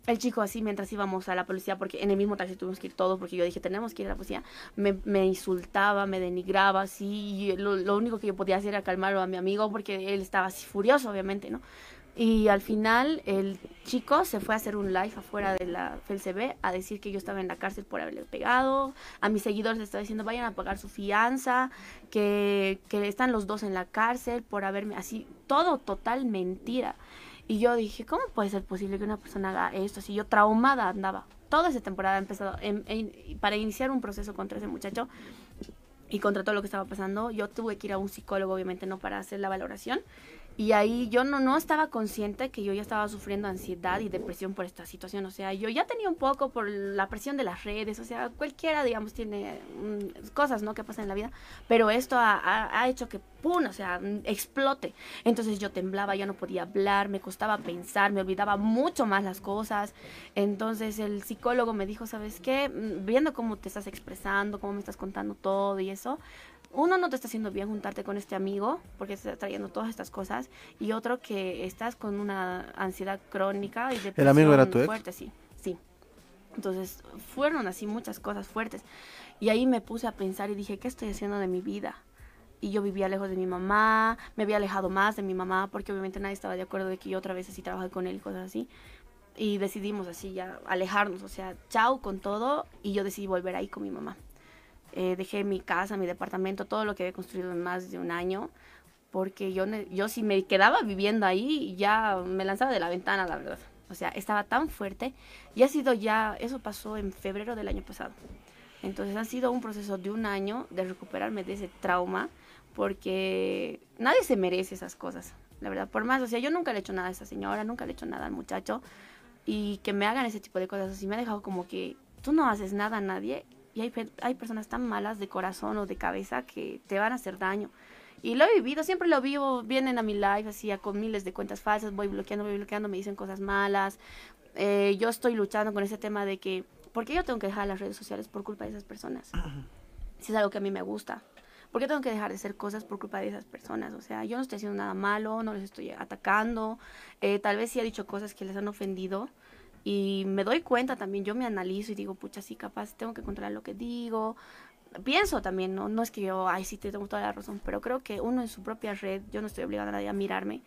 el chico así mientras íbamos a la policía, porque en el mismo taxi tuvimos que ir todos, porque yo dije, tenemos que ir a la policía, me, insultaba, me denigraba, así, y lo, único que yo podía hacer era calmarlo a mi amigo, porque él estaba así furioso, obviamente, ¿no? Y al final el chico se fue a hacer un live afuera de la FLCB a decir que yo estaba en la cárcel por haberle pegado. A mis seguidores les estaba diciendo vayan a pagar su fianza, que, que están los dos en la cárcel por haberme así. Todo total mentira. Y yo dije, ¿cómo puede ser posible que una persona haga esto? Si yo traumada andaba. Toda esa temporada he empezado para iniciar un proceso contra ese muchacho y contra todo lo que estaba pasando. Yo tuve que ir a un psicólogo, obviamente, no para hacer la valoración. Y ahí yo no, no estaba consciente que yo ya estaba sufriendo ansiedad y depresión por esta situación. O sea, yo ya tenía un poco por la presión de las redes. O sea, cualquiera, digamos, tiene mm, cosas, ¿no? Que pasan en la vida. Pero esto ha, ha, hecho que, ¡pum! O sea, explote. Entonces yo temblaba, ya no podía hablar, me costaba pensar, me olvidaba mucho más las cosas. Entonces el psicólogo me dijo, ¿sabes qué? Mm, viendo cómo te estás expresando, cómo me estás contando todo y eso, uno no te está haciendo bien juntarte con este amigo porque está trayendo todas estas cosas y otro que estás con una ansiedad crónica y depresión el amigo era tu fuerte, sí, sí. Entonces fueron así muchas cosas fuertes y ahí me puse a pensar y dije qué estoy haciendo de mi vida y yo vivía lejos de mi mamá, me había alejado más de mi mamá porque obviamente nadie estaba de acuerdo de que yo otra vez así trabajé con él y cosas así y decidimos así ya alejarnos, o sea, chao con todo y yo decidí volver ahí con mi mamá. Eh, dejé mi casa, mi departamento, todo lo que había construido en más de un año, porque yo, yo si me quedaba viviendo ahí, ya me lanzaba de la ventana, la verdad. O sea, estaba tan fuerte y ha sido ya, eso pasó en febrero del año pasado. Entonces ha sido un proceso de un año de recuperarme de ese trauma, porque nadie se merece esas cosas, la verdad. Por más, o sea, yo nunca le he hecho nada a esa señora, nunca le he hecho nada al muchacho, y que me hagan ese tipo de cosas así me ha dejado como que tú no haces nada a nadie y hay, hay personas tan malas de corazón o de cabeza que te van a hacer daño. Y lo he vivido, siempre lo vivo, vienen a mi live así con miles de cuentas falsas, voy bloqueando, voy bloqueando, me dicen cosas malas. Eh, yo estoy luchando con ese tema de que, ¿por qué yo tengo que dejar las redes sociales por culpa de esas personas? Si es algo que a mí me gusta. ¿Por qué tengo que dejar de hacer cosas por culpa de esas personas? O sea, yo no estoy haciendo nada malo, no les estoy atacando. Eh, tal vez sí he dicho cosas que les han ofendido, y me doy cuenta también, yo me analizo y digo, pucha, sí, capaz tengo que controlar lo que digo. Pienso también, ¿no? No es que yo, ay, sí, te tengo toda la razón, pero creo que uno en su propia red, yo no estoy obligada a nadie a mirarme,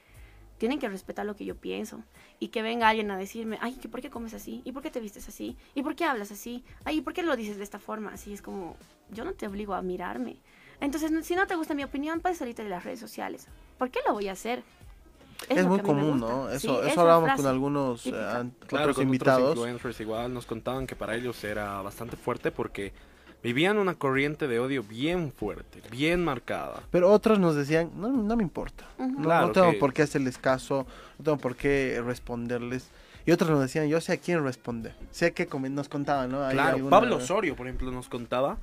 tienen que respetar lo que yo pienso. Y que venga alguien a decirme, ay, ¿por qué comes así? ¿Y por qué te vistes así? ¿Y por qué hablas así? Ay, ¿por qué lo dices de esta forma? Así es como, yo no te obligo a mirarme. Entonces, si no te gusta mi opinión, puedes salirte de las redes sociales. ¿Por qué lo voy a hacer? Es, muy común, ¿no? Eso, eso hablábamos con algunos eh, otros invitados. influencers igual nos contaban que para ellos era bastante fuerte porque vivían una corriente de odio bien fuerte, bien marcada. Pero otros nos decían, no, no me importa, no, tengo por qué hacerles caso, no tengo por qué responderles. Y otros nos decían, yo sé a quién responder, sé que nos contaban, ¿no? claro, Pablo Osorio, por ejemplo, nos contaba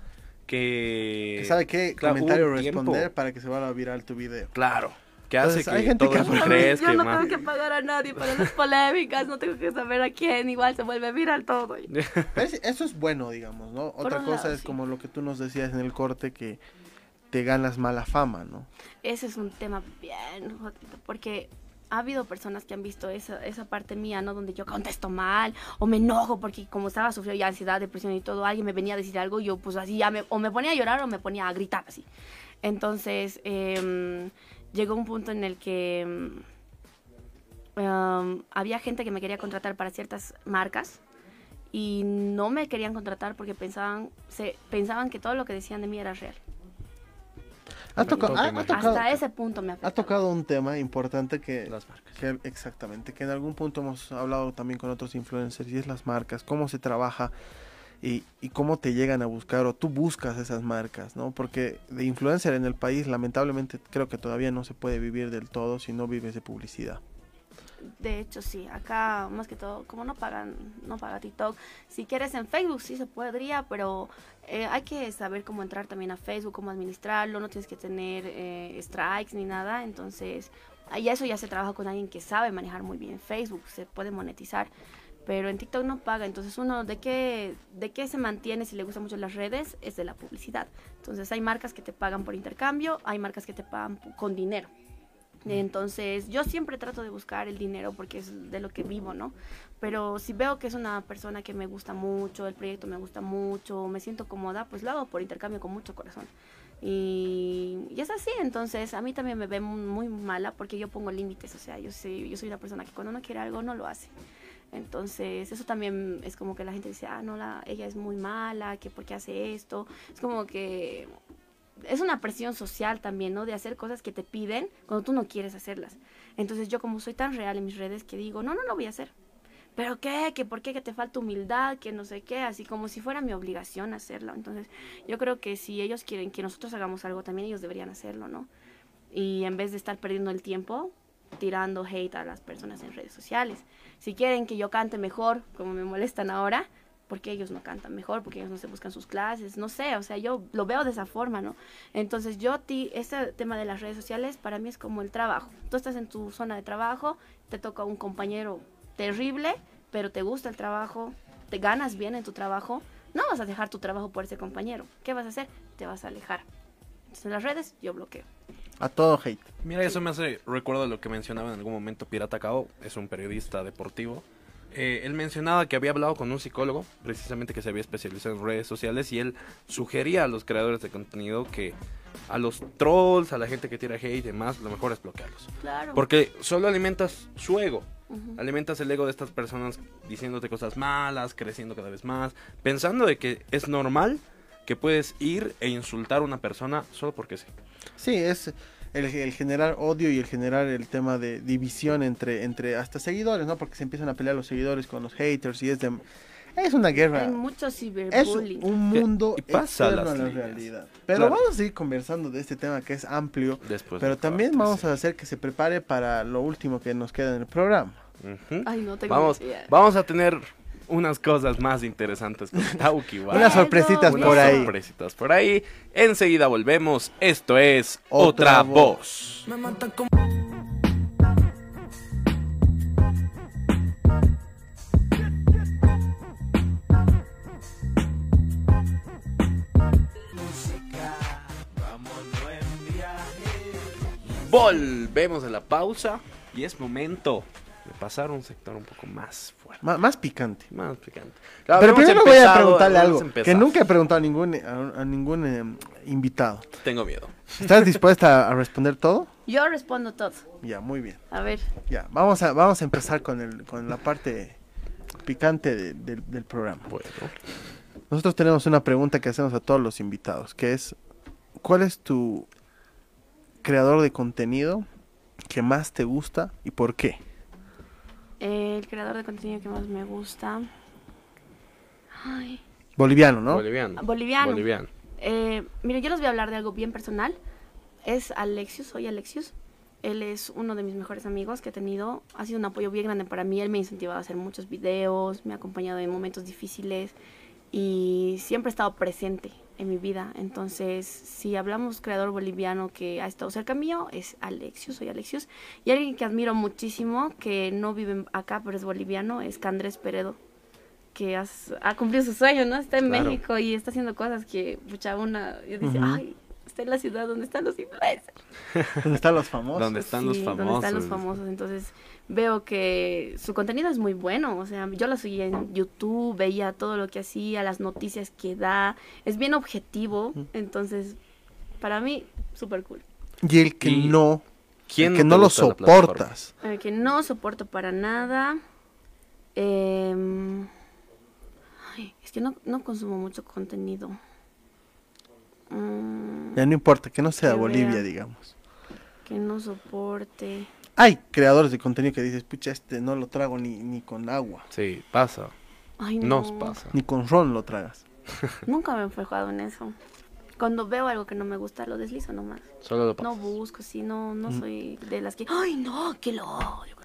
que... ¿Sabe qué comentario responder para que se vaya a viral tu video? Claro. ¿Qué hace que hay gente que crees Yo no tengo que pagar a nadie para las polémicas, no tengo que saber a quién, igual se vuelve viral todo. Eso es bueno, digamos, ¿no? Otra cosa es como lo que tú nos decías en el corte, que te ganas mala fama, ¿no? Ese es un tema bien porque ha habido personas que han visto esa, esa parte mía, ¿no? Donde yo contesto mal o me enojo porque como estaba sufriendo ya ansiedad, depresión y todo, alguien me venía a decir algo, yo pues así ya me, o me ponía a llorar o me ponía a gritar así. Entonces, eh, llegó un punto en el que mm, um, había gente que me quería contratar para ciertas marcas y no me querían contratar porque pensaban, se, pensaban que todo lo que decían de mí era real. Ha tocado, Hasta ese punto me ha tocado un tema importante que, las marcas. que exactamente, que en algún punto hemos hablado también con otros influencers y es las marcas, cómo se trabaja y, y, cómo te llegan a buscar o tú buscas esas marcas, ¿no? Porque de influencer en el país lamentablemente creo que todavía no se puede vivir del todo si no vives de publicidad. De hecho, sí, acá más que todo, como no pagan, no paga TikTok, si quieres en Facebook sí se podría, pero eh, hay que saber cómo entrar también a Facebook, cómo administrarlo, no tienes que tener eh, strikes ni nada, entonces, ahí eso ya se trabaja con alguien que sabe manejar muy bien Facebook, se puede monetizar pero en TikTok no paga, entonces uno de qué, de qué se mantiene si le gustan mucho las redes es de la publicidad. Entonces hay marcas que te pagan por intercambio, hay marcas que te pagan con dinero. Entonces, yo siempre trato de buscar el dinero porque es de lo que vivo, ¿no? Pero si veo que es una persona que me gusta mucho, el proyecto me gusta mucho, me siento cómoda, pues lo hago por intercambio con mucho corazón. Y, es así, entonces a mí también me ve muy, mala porque yo pongo límites, o sea, yo soy, yo soy una persona que cuando no quiere algo no lo hace. Entonces, eso también es como que la gente dice, ah, no, la, ella es muy mala, que por qué hace esto. Es como que es una presión social también, ¿no? De hacer cosas que te piden cuando tú no quieres hacerlas. Entonces, yo como soy tan real en mis redes que digo, no, no lo voy a hacer. ¿Pero qué? ¿Que por qué? ¿Que te falta humildad? ¿Que no sé qué? Así como si fuera mi obligación hacerlo. Entonces, yo creo que si ellos quieren que nosotros hagamos algo, también ellos deberían hacerlo, ¿no? Y en vez de estar perdiendo el tiempo tirando hate a las personas en redes sociales. Si quieren que yo cante mejor, como me molestan ahora, porque ellos no cantan mejor, porque ellos no se buscan sus clases, no sé, o sea, yo lo veo de esa forma, ¿no? Entonces yo, ti, este tema de las redes sociales para mí es como el trabajo. Tú estás en tu zona de trabajo, te toca un compañero terrible, pero te gusta el trabajo, te ganas bien en tu trabajo, no vas a dejar tu trabajo por ese compañero. ¿Qué vas a hacer? Te vas a alejar. Entonces en las redes yo bloqueo. A todo hate. Mira, eso me hace recuerdo lo que mencionaba en algún momento Pirata Cao, es un periodista deportivo. Eh, él mencionaba que había hablado con un psicólogo, precisamente que se había especializado en redes sociales, y él sugería a los creadores de contenido que a los trolls, a la gente que tira hate y demás, lo mejor es bloquearlos. Claro. Porque solo alimentas su ego. Alimentas el ego de estas personas diciéndote cosas malas, creciendo cada vez más, pensando de que es normal que puedes ir e insultar a una persona solo porque sí. Sí, es el, generar odio y el generar el tema de división entre, entre hasta seguidores, ¿no? Porque se empiezan a pelear los seguidores con los haters y es de... Es una guerra. Hay mucho ciberbullying. Es un mundo y pasa la realidad. Pero vamos a seguir conversando de este tema que es amplio. Después pero también vamos a hacer que se prepare para lo último que nos queda en el programa. Ay, no tengo vamos, vamos a tener unas cosas más interesantes con Tauki. unas sorpresitas por ahí. sorpresitas por ahí. Enseguida volvemos. Esto es Otra, Voz. Volvemos a la pausa y es momento pasar a un sector un poco más fuerte. más picante. Más picante. Pero primero voy a preguntarle algo que nunca he preguntado a ningún, a, ningún eh, invitado. Tengo miedo. ¿Estás dispuesta a responder todo? Yo respondo todo. Ya, muy bien. A ver. Ya, vamos a, vamos a empezar con, el, con la parte picante del programa. Bueno. Nosotros tenemos una pregunta que hacemos a todos los invitados, que es, ¿cuál es tu creador de contenido que más te gusta y por qué? El creador de contenido que más me gusta. Boliviano, ¿no? Boliviano. Boliviano. Boliviano. Eh, mire, yo les voy a hablar de algo bien personal. Es Alexius, soy Alexius. Él es uno de mis mejores amigos que he tenido. Ha sido un apoyo bien grande para mí. Él me ha incentivado a hacer muchos videos, me ha acompañado en momentos difíciles y siempre ha estado presente en mi vida. Entonces, si hablamos creador boliviano que ha estado cerca mío, es Alexius, soy Alexius. Y alguien que admiro muchísimo, que no vive acá, pero es boliviano, es Candrés Peredo, que ha cumplido su sueño, ¿no? Está en México y está haciendo cosas que, pucha, una, yo dice, ay, está en la ciudad donde están los influencers. donde están los famosos. Donde están los famosos. Donde están los famosos. Entonces veo que su contenido es muy bueno. O sea, yo la seguía en YouTube, veía todo lo que hacía, las noticias que da. Es bien objetivo. Entonces, para mí, súper cool. Y el que no. ¿Quién que no lo soportas. El que no soporto para nada. Em, es que no, no consumo mucho contenido. Mm, ya no importa, que no sea Bolivia, digamos. Que no soporte. Hay creadores de contenido que dices, pucha, este no lo trago ni, ni con agua. Sí, pasa. Ay, no. Nos pasa. Ni con ron lo tragas. Nunca me he enfocado en eso. Cuando veo algo que no me gusta, lo deslizo nomás. Solo lo No busco, sí, no, no mm. soy de las que, ay, no, que lo odio.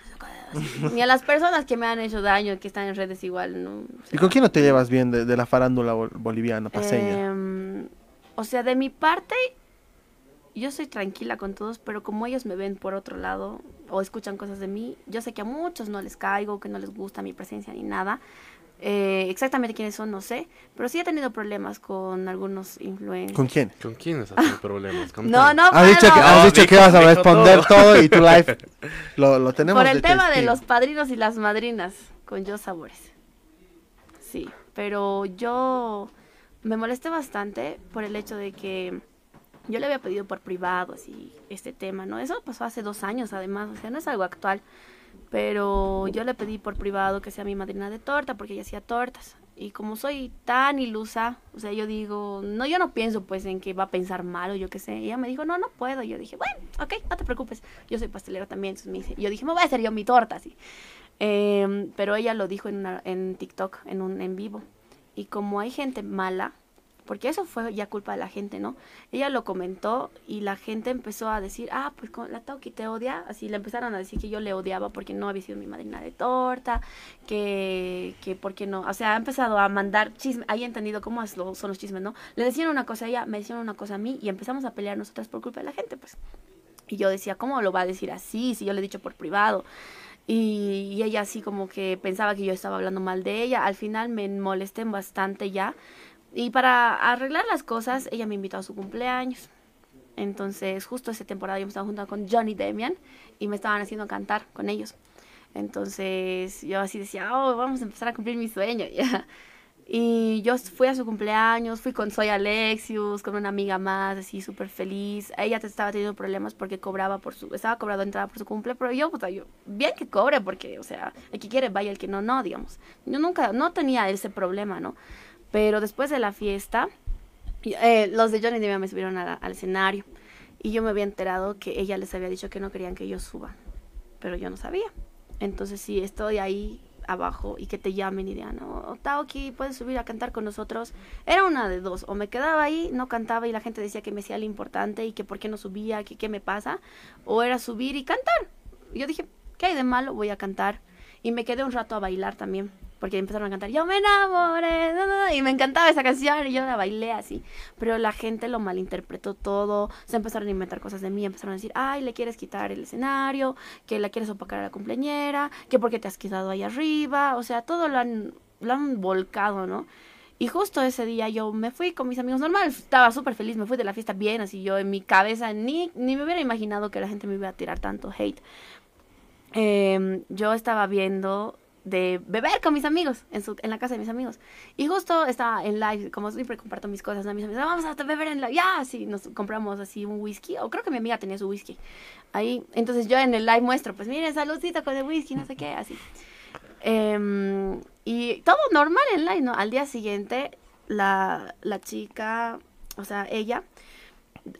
Ni a las personas que me han hecho daño, que están en redes igual, ¿no? ¿Y con quién no te llevas bien de, de la farándula boliviana, paseña? Eh, o sea, de mi parte, yo soy tranquila con todos, pero como ellos me ven por otro lado o escuchan cosas de mí, yo sé que a muchos no les caigo, que no les gusta mi presencia ni nada. Eh, exactamente quiénes son, no sé, pero sí he tenido problemas con algunos influencers. ¿Con quién? ¿Con quiénes has tenido problemas? no, no, has dicho que, has dicho que vas a responder todo. y tu live lo, lo tenemos. Por el tema de los padrinos y las madrinas con Yo Sabores. Sí, pero yo me molesté bastante por el hecho de que yo le había pedido por privado así este tema, ¿no? Eso pasó hace dos años además, o sea, no es algo actual. Pero yo le pedí por privado que sea mi madrina de torta porque ella hacía tortas. Y como soy tan ilusa, o sea, yo digo, no, yo no pienso pues en que va a pensar mal o yo qué sé. ella me dijo, no, no puedo. yo dije, bueno, ok, no te preocupes. Yo soy pastelera también. Entonces me dice, yo dije, me voy a hacer yo mi torta, así. Em, pero ella lo dijo en, en TikTok, en un en vivo. Y como hay gente mala, porque eso fue ya culpa de la gente, ¿no? Ella lo comentó y la gente empezó a decir, ah, pues la Tauki te odia, así le empezaron a decir que yo le odiaba porque no había sido mi madrina de torta, que, que porque no, o sea, ha empezado a mandar chismes, ahí he entendido cómo son los chismes, ¿no? Le decían una cosa a ella, me decían una cosa a mí y empezamos a pelear nosotras por culpa de la gente, pues. Y yo decía, ¿cómo lo va a decir así? Si yo le he dicho por privado. Y, ella así como que pensaba que yo estaba hablando mal de ella. Al final me molesté bastante ya y para arreglar las cosas, ella me invitó a su cumpleaños. Entonces, justo esa temporada yo me estaba juntando con Johnny Demian y me estaban haciendo cantar con ellos. Entonces, yo así decía, oh, vamos a empezar a cumplir mi sueño. Y yo fui a su cumpleaños, fui con Soy Alexius, con una amiga más, así súper feliz. Ella estaba teniendo problemas porque cobraba por su, estaba cobrando entrada por su cumple, pero yo, puta, yo, bien que cobre, porque, o sea, el que quiere vaya, el que no, no, digamos. Yo nunca, no tenía ese problema, ¿no? Pero después de la fiesta, eh, los de Johnny Depp me subieron al escenario y yo me había enterado que ella les había dicho que no querían que yo suba, pero yo no sabía. Entonces, si estoy ahí abajo y que te llamen y digan, oh, Taoki, puedes subir a cantar con nosotros. Era una de dos, o me quedaba ahí, no cantaba y la gente decía que me hacía lo importante y que por qué no subía, que qué me pasa, o era subir y cantar. yo dije, ¿qué hay de malo? Voy a cantar. Y me quedé un rato a bailar también porque empezaron a cantar Yo me enamoré, y me encantaba esa canción y yo la bailé así, pero la gente lo malinterpretó todo, se empezaron a inventar cosas de mí, empezaron a decir, ay, le quieres quitar el escenario, que la quieres opacar a la cumpleañera, que porque te has quedado ahí arriba, o sea, todo lo han, lo han volcado, ¿no? Y justo ese día yo me fui con mis amigos normal, estaba súper feliz, me fui de la fiesta bien, así yo en mi cabeza ni, ni me hubiera imaginado que la gente me iba a tirar tanto hate. Em, yo estaba viendo de beber con mis amigos, en, su, en la casa de mis amigos. Y justo estaba en live, como siempre comparto mis cosas, a mis amigos, vamos a beber en live, ya, sí, nos compramos así un whisky, o creo que mi amiga tenía su whisky. Ahí, entonces yo en el live muestro, pues miren, saludcito con el whisky, no sé qué, así. Em, y todo normal en live, ¿no? Al día siguiente, la, la chica, o sea, ella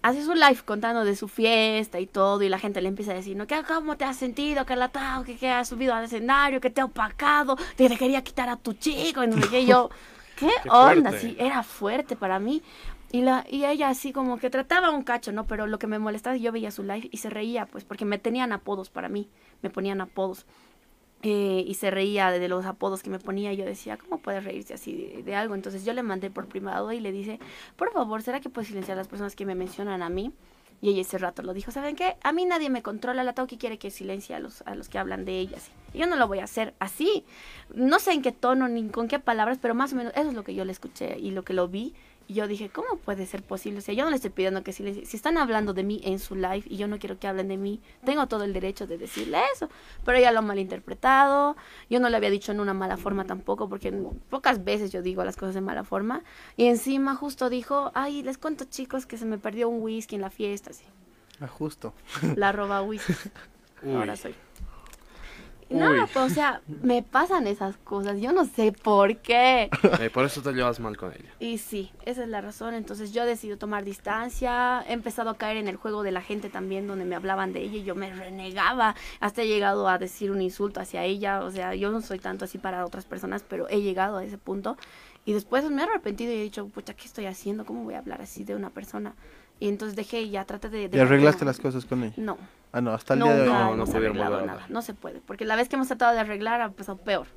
hace su live contando de su fiesta y todo, y la gente le empieza a decir, ¿no? ¿Qué, ¿Cómo te has sentido, Carlatao? ¿Qué, que has subido al escenario? ¿Que te ha opacado? ¿Te, quería quitar a tu chico? Y no sé qué. yo, ¿qué, onda? Sí, era fuerte para mí. Y, la, y ella así como que trataba un cacho, ¿no? Pero lo que me molestaba, yo veía su live y se reía, pues, porque me tenían apodos para mí, me ponían apodos. Eh, y se reía de los apodos que me ponía. Y yo decía, ¿cómo puede reírse así de, algo? Entonces yo le mandé por privado y le dije, por favor, ¿será que puedes silenciar a las personas que me mencionan a mí? Y ella ese rato lo dijo, ¿saben qué? A mí nadie me controla, la que quiere que silencie a los, a los que hablan de ella. Y yo no lo voy a hacer así. No sé en qué tono ni con qué palabras, pero más o menos eso es lo que yo le escuché y lo que lo vi. Y yo dije, ¿cómo puede ser posible? O sea, yo no le estoy pidiendo que si, si están hablando de mí en su live y yo no quiero que hablen de mí, tengo todo el derecho de decirle eso. Pero ella lo ha malinterpretado. Yo no le había dicho en una mala forma tampoco, porque pocas veces yo digo las cosas de mala forma. Y encima justo dijo, ay, les cuento chicos que se me perdió un whisky en la fiesta. Así. Ah, justo. La roba whisky. Ahora soy. No, pues, o sea, me pasan esas cosas, yo no sé por qué. Eh, por eso te llevas mal con ella. Y sí, esa es la razón. Entonces yo decido tomar distancia, he empezado a caer en el juego de la gente también, donde me hablaban de ella y yo me renegaba. Hasta he llegado a decir un insulto hacia ella. O sea, yo no soy tanto así para otras personas, pero he llegado a ese punto. Y después me he arrepentido y he dicho, pucha, ¿qué estoy haciendo? ¿Cómo voy a hablar así de una persona? Y entonces dejé y ya traté de... ¿Y arreglaste las cosas con ella? No. Ah, no, hasta el día de hoy. No, no, se nada. No se puede, porque la vez que hemos tratado de arreglar ha pasado peor.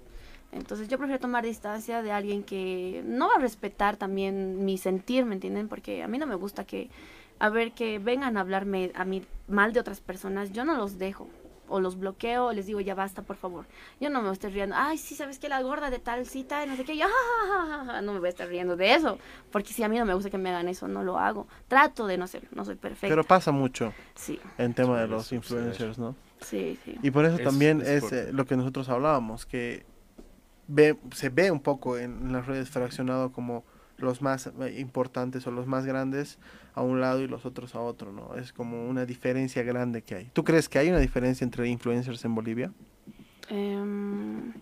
Entonces yo prefiero tomar distancia de alguien que no va a respetar también mi sentir, ¿me entienden? Porque a mí no me gusta que a ver que vengan a hablarme a mí mal de otras personas, yo no los dejo o los bloqueo o les digo ya basta por favor yo no me estoy riendo ay sí sabes que la gorda de tal cita no sé qué yo no me voy a estar riendo de eso porque si a mí no me gusta que me hagan eso no lo hago. Trato de no ser no soy perfecta. Pero pasa mucho sí. en tema de los influencers no sí sí. Y por eso también es, eh, lo que nosotros hablábamos que ve, se ve un poco en las redes fraccionado como los más eh, importantes o los más grandes a un lado y los otros a otro, ¿no? Es como una diferencia grande que hay. ¿Tú crees que hay una diferencia entre influencers en Bolivia? Em,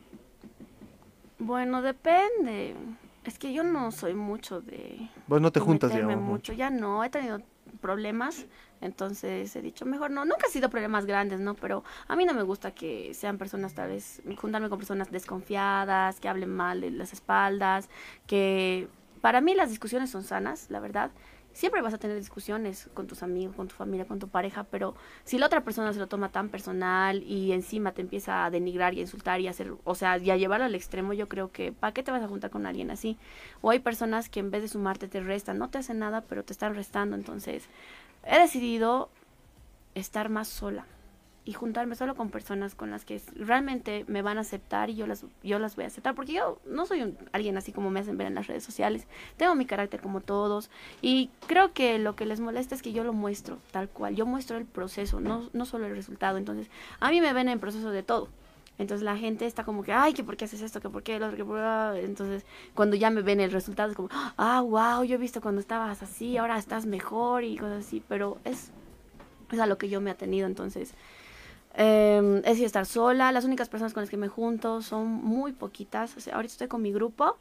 bueno, depende. Es que yo no soy mucho de... Vos no te juntas, digamos. mucho. Ya no, he tenido problemas, entonces he dicho, mejor no, nunca ha sido problemas grandes, ¿no? Pero a mí no me gusta que sean personas, tal vez, juntarme con personas desconfiadas, que hablen mal de las espaldas, que para mí las discusiones son sanas, la verdad. Siempre vas a tener discusiones con tus amigos, con tu familia, con tu pareja, pero si la otra persona se lo toma tan personal y encima te empieza a denigrar y a insultar y a hacer, o sea, y a llevarlo al extremo, yo creo que ¿para qué te vas a juntar con alguien así? O hay personas que en vez de sumarte te restan, no te hacen nada, pero te están restando, entonces he decidido estar más sola y juntarme solo con personas con las que realmente me van a aceptar y yo las yo las voy a aceptar porque yo no soy alguien así como me hacen ver en las redes sociales tengo mi carácter como todos y creo que lo que les molesta es que yo lo muestro tal cual yo muestro el proceso no no solo el resultado entonces a mí me ven en proceso de todo entonces la gente está como que, ay, que por qué haces esto, que por qué el otro, Entonces cuando ya me ven el resultado es como, ah, wow, yo he visto cuando estabas así, ahora estás mejor y cosas así. Pero es, es a lo que yo me he tenido. Entonces eh, es estar sola. Las únicas personas con las que me junto son muy poquitas. ahorita estoy con mi grupo,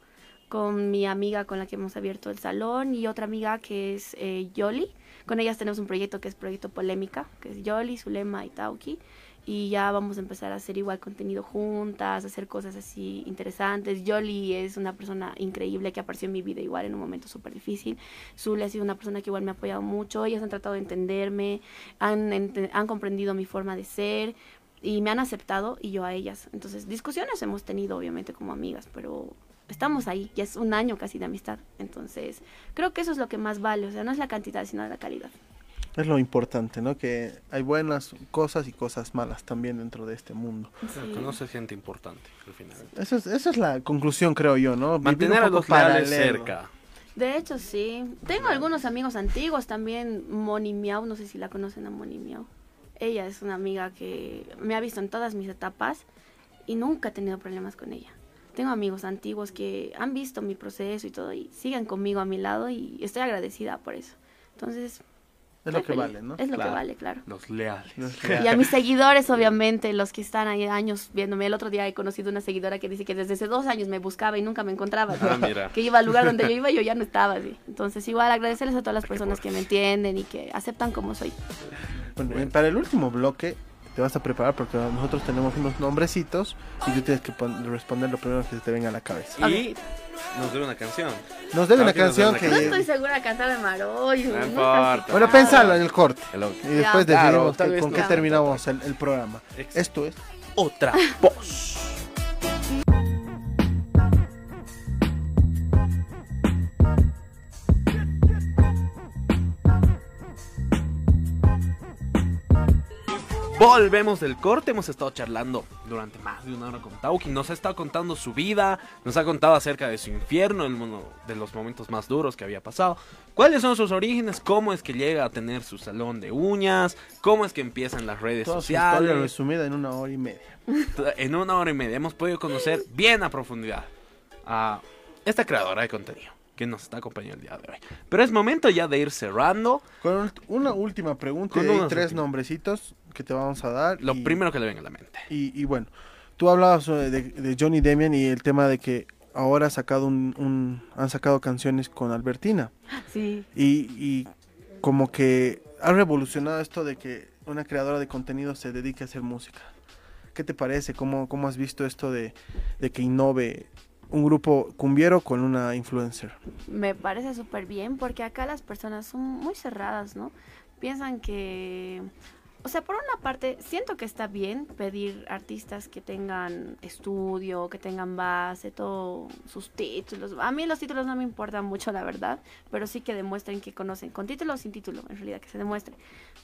con mi amiga con la que hemos abierto el salón y otra amiga que es eh, Yoli. Con ellas tenemos un proyecto que es Proyecto Polémica, que es Yoli, Zulema y Tauki y ya vamos a empezar a hacer igual contenido juntas, hacer cosas así interesantes. Yoli es una persona increíble que apareció en mi vida igual en un momento súper difícil. Zule ha sido una persona que igual me ha apoyado mucho, ellas han tratado de entenderme, han, han comprendido mi forma de ser y me han aceptado y yo a ellas. Entonces, discusiones hemos tenido obviamente como amigas, pero estamos ahí, ya es un año casi de amistad. Entonces, creo que eso es lo que más vale, o sea, no es la cantidad, sino la calidad. Es lo importante, ¿no? Que hay buenas cosas y cosas malas también dentro de este mundo. Sí. Conoces gente importante al final. Esa es, esa es la conclusión, creo yo, ¿no? Mantener a los leales cerca. De hecho, sí. Tengo algunos amigos antiguos también. Moni Miau, no sé si la conocen a Moni Miau. Ella es una amiga que me ha visto en todas mis etapas y nunca he tenido problemas con ella. Tengo amigos antiguos que han visto mi proceso y todo y siguen conmigo a mi lado y estoy agradecida por eso. Entonces, es lo que vale, ¿no? Es lo que vale, claro. Los leales. Y a mis seguidores, obviamente, los que están ahí años viéndome. El otro día he conocido una seguidora que dice que desde hace dos años me buscaba y nunca me encontraba. Ah, mira. Que iba al lugar donde yo iba y yo ya no estaba. ¿sí? Entonces, igual agradecerles a todas las personas que me entienden y que aceptan como soy. Bueno, para el último bloque, te vas a preparar porque nosotros tenemos unos nombrecitos y tú tienes que responder lo primero que te venga a la cabeza. Y nos debe una canción. Nos debe una canción que... No estoy segura de cantar de Maroy. No, importa. Bueno, pensalo en el corte. Y después decidimos con qué terminamos el, el programa. Esto es Otra Voz. Volvemos del corte, hemos estado charlando durante más de una hora con Tauki, nos ha estado contando su vida, nos ha contado acerca de su infierno, el uno de los momentos más duros que había pasado, cuáles son sus orígenes, cómo es que llega a tener su salón de uñas, cómo es que empiezan las redes sociales. Su historia resumida en una hora y media. En una hora y media hemos podido conocer bien a profundidad a esta creadora de contenido que nos está acompañando el día de hoy. Pero es momento ya de ir cerrando. Con una última pregunta y tres nombrecitos que te vamos a dar. Lo primero que le venga a la mente. Y, bueno, tú hablabas de, de, Johnny Demian y el tema de que ahora ha sacado un, han sacado canciones con Albertina. Sí. Y, y como que ha revolucionado esto de que una creadora de contenido se dedique a hacer música. ¿Qué te parece? ¿Cómo, cómo has visto esto de, de que innove un grupo cumbiero con una influencer. Me parece súper bien porque acá las personas son muy cerradas, ¿no? Piensan que o sea, por una parte, siento que está bien pedir artistas que tengan estudio, que tengan base, todos sus títulos. A mí los títulos no me importan mucho, la verdad, pero sí que demuestren que conocen, con título o sin título, en realidad, que se demuestre.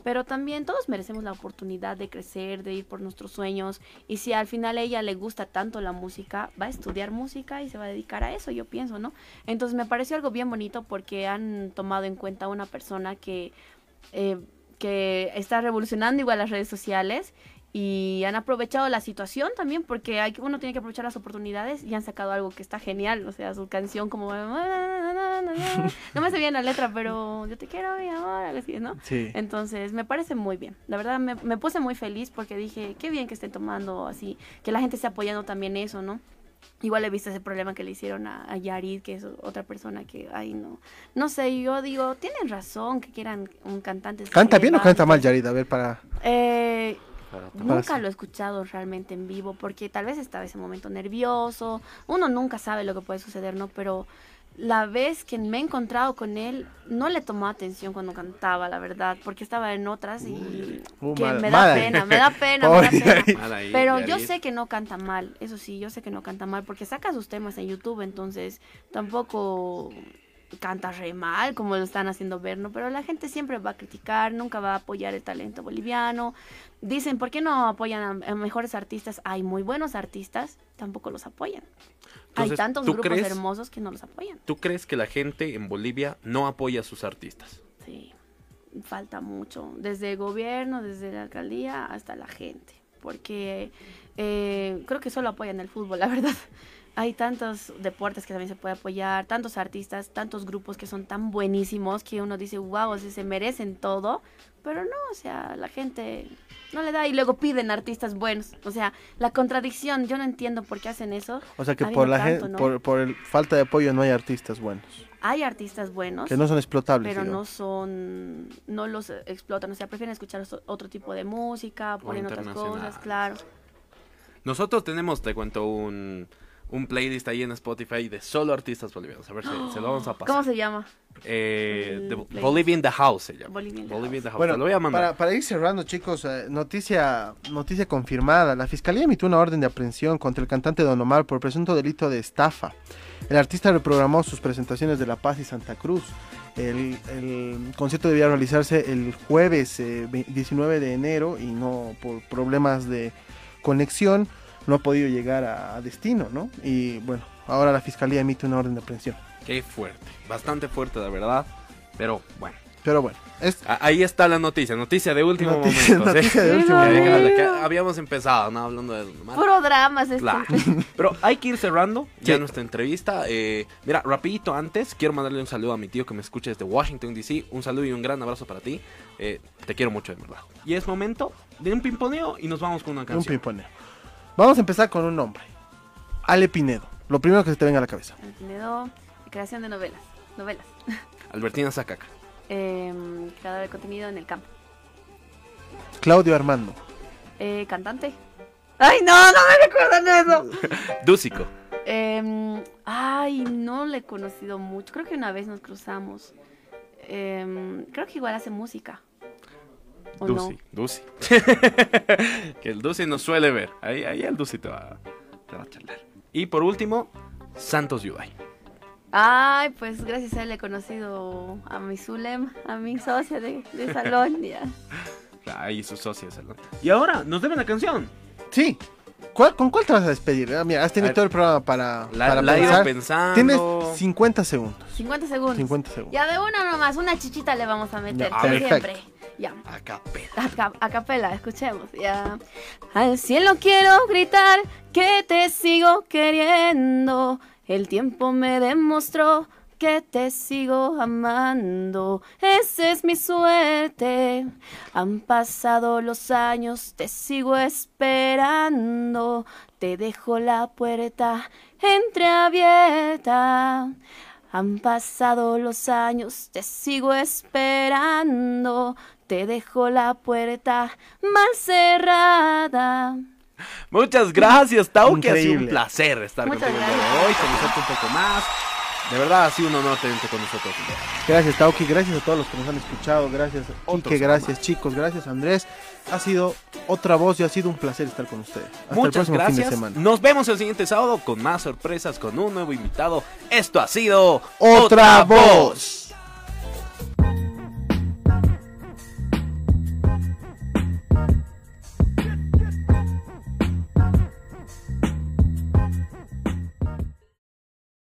Pero también todos merecemos la oportunidad de crecer, de ir por nuestros sueños. Y si al final a ella le gusta tanto la música, va a estudiar música y se va a dedicar a eso, yo pienso, ¿no? Entonces me pareció algo bien bonito porque han tomado en cuenta a una persona que... Eh, que está revolucionando igual las redes sociales y han aprovechado la situación también porque hay, uno tiene que aprovechar las oportunidades y han sacado algo que está genial, o sea, su canción como no me sé bien la letra, pero yo te quiero mi amor, así, ¿no? Sí. Entonces, me parece muy bien. La verdad me, me puse muy feliz porque dije, qué bien que estén tomando así, que la gente esté apoyando también eso, ¿no? Igual he visto ese problema que le hicieron a, Yarid, que es otra persona que, ay, no. No sé, yo digo, tienen razón que quieran un cantante. ¿Canta bien o canta mal Yarid? A ver, para. Eh, nunca lo he escuchado realmente en vivo, porque tal vez estaba ese momento nervioso. Uno nunca sabe lo que puede suceder, ¿no? Pero la vez que me he encontrado con él, no le tomó atención cuando cantaba, la verdad, porque estaba en otras y uh, que me, da pena, me da pena, me da pena, Pero yo sé que no canta mal, eso sí, yo sé que no canta mal, porque saca sus temas en YouTube, entonces tampoco canta re mal, como lo están haciendo ver, ¿no? Pero la gente siempre va a criticar, nunca va a apoyar el talento boliviano. Dicen, ¿por qué no apoyan a mejores artistas? Hay muy buenos artistas, tampoco los apoyan. Hay tantos grupos hermosos que no los apoyan. ¿Tú crees que la gente en Bolivia no apoya a sus artistas? Sí, falta mucho, desde el gobierno, desde la alcaldía hasta la gente, porque eh, creo que solo apoyan el fútbol, la verdad. Hay tantos deportes que también se puede apoyar, tantos artistas, tantos grupos que son tan buenísimos que uno dice, wow, o se merecen todo, pero no, o sea, la gente no le da y luego piden artistas buenos. O sea, la contradicción, yo no entiendo por qué hacen eso. O sea, que por la gente, por, por el falta de apoyo no hay artistas buenos. Hay artistas buenos. Que no son explotables. Pero no son, no los explotan. O sea, prefieren escuchar otro tipo de música, ponen otras cosas, claro. Nosotros tenemos, te cuento, un un playlist ahí en Spotify de solo artistas bolivianos. A ver si se lo vamos a pasar. ¿Cómo se llama? Eh, the the House se llama. Bolivian, the House. Bueno, lo voy a mandar. Para, para, ir cerrando, chicos, eh, noticia, noticia confirmada. La fiscalía emitió una orden de aprehensión contra el cantante Don Omar por presunto delito de estafa. El artista reprogramó sus presentaciones de La Paz y Santa Cruz. El, el concierto debía realizarse el jueves 19 eh, de enero y no por problemas de conexión no ha podido llegar a, destino, ¿no? Y bueno, ahora la fiscalía emite una orden de aprehensión. Qué fuerte, bastante fuerte, de verdad, pero bueno. Pero bueno, ahí está la noticia, noticia de último momento. Noticia de último momento. habíamos empezado, ¿no? Hablando de... Puro dramas este. Pero hay que ir cerrando ya nuestra entrevista. Eh, mira, rapidito antes, quiero mandarle un saludo a mi tío que me escucha desde Washington, D.C. Un saludo y un gran abrazo para ti. Eh, te quiero mucho, de verdad. Y es momento de un pimponeo y nos vamos con una canción. Un pimponeo. Vamos a empezar con un nombre. Ale Pinedo. Lo primero que se te venga a la cabeza. Ale Pinedo, creación de novelas. Novelas. Albertina Zacaca. Eh, creador de contenido en el campo. Claudio Armando. Eh, cantante. Ay, no, no me recuerdan eso. Dúcico. Em, ay, no le he conocido mucho. Creo que una vez nos cruzamos. Em, creo que igual hace música. Dusi, Dusi. que el Dusi no suele ver. Ahí, ahí el Dusi te va, te va a charlar. Y por último, Santos Yubay. Ay, pues gracias a él he conocido a mi Zulem, a mi socia de, de salón. Ya. Ahí su socia de salón. Y ahora, nos deben la canción. Sí. ¿Con cuál te vas a despedir? Ah, mira, has tenido todo el programa para, la, para la pensar. pensando. Tienes 50 segundos. 50 segundos. 50 segundos. Ya de una nomás, una chichita le vamos a meter. siempre. Ya. A capela. A, a, capela, escuchemos. Ya. Al cielo quiero gritar que te sigo queriendo. El tiempo me demostró que te sigo amando. Esa es mi suerte. Han pasado los años, te sigo esperando. Te dejo la puerta entreabierta. Han pasado los años, te sigo esperando. Te dejo la puerta mal cerrada. Muchas gracias, Tau, que ha sido un placer estar contigo hoy, conocerte un poco más De verdad ha sido un honor tenerte con nosotros. Gracias, Tauki. Gracias a todos los que nos han escuchado. Gracias, Quique. Gracias, chicos. Gracias, Andrés. Ha sido otra voz y ha sido un placer estar con ustedes. Hasta Muchas el gracias. Fin de semana. Nos vemos el siguiente sábado con más sorpresas, con un nuevo invitado. Esto ha sido Otra, voz.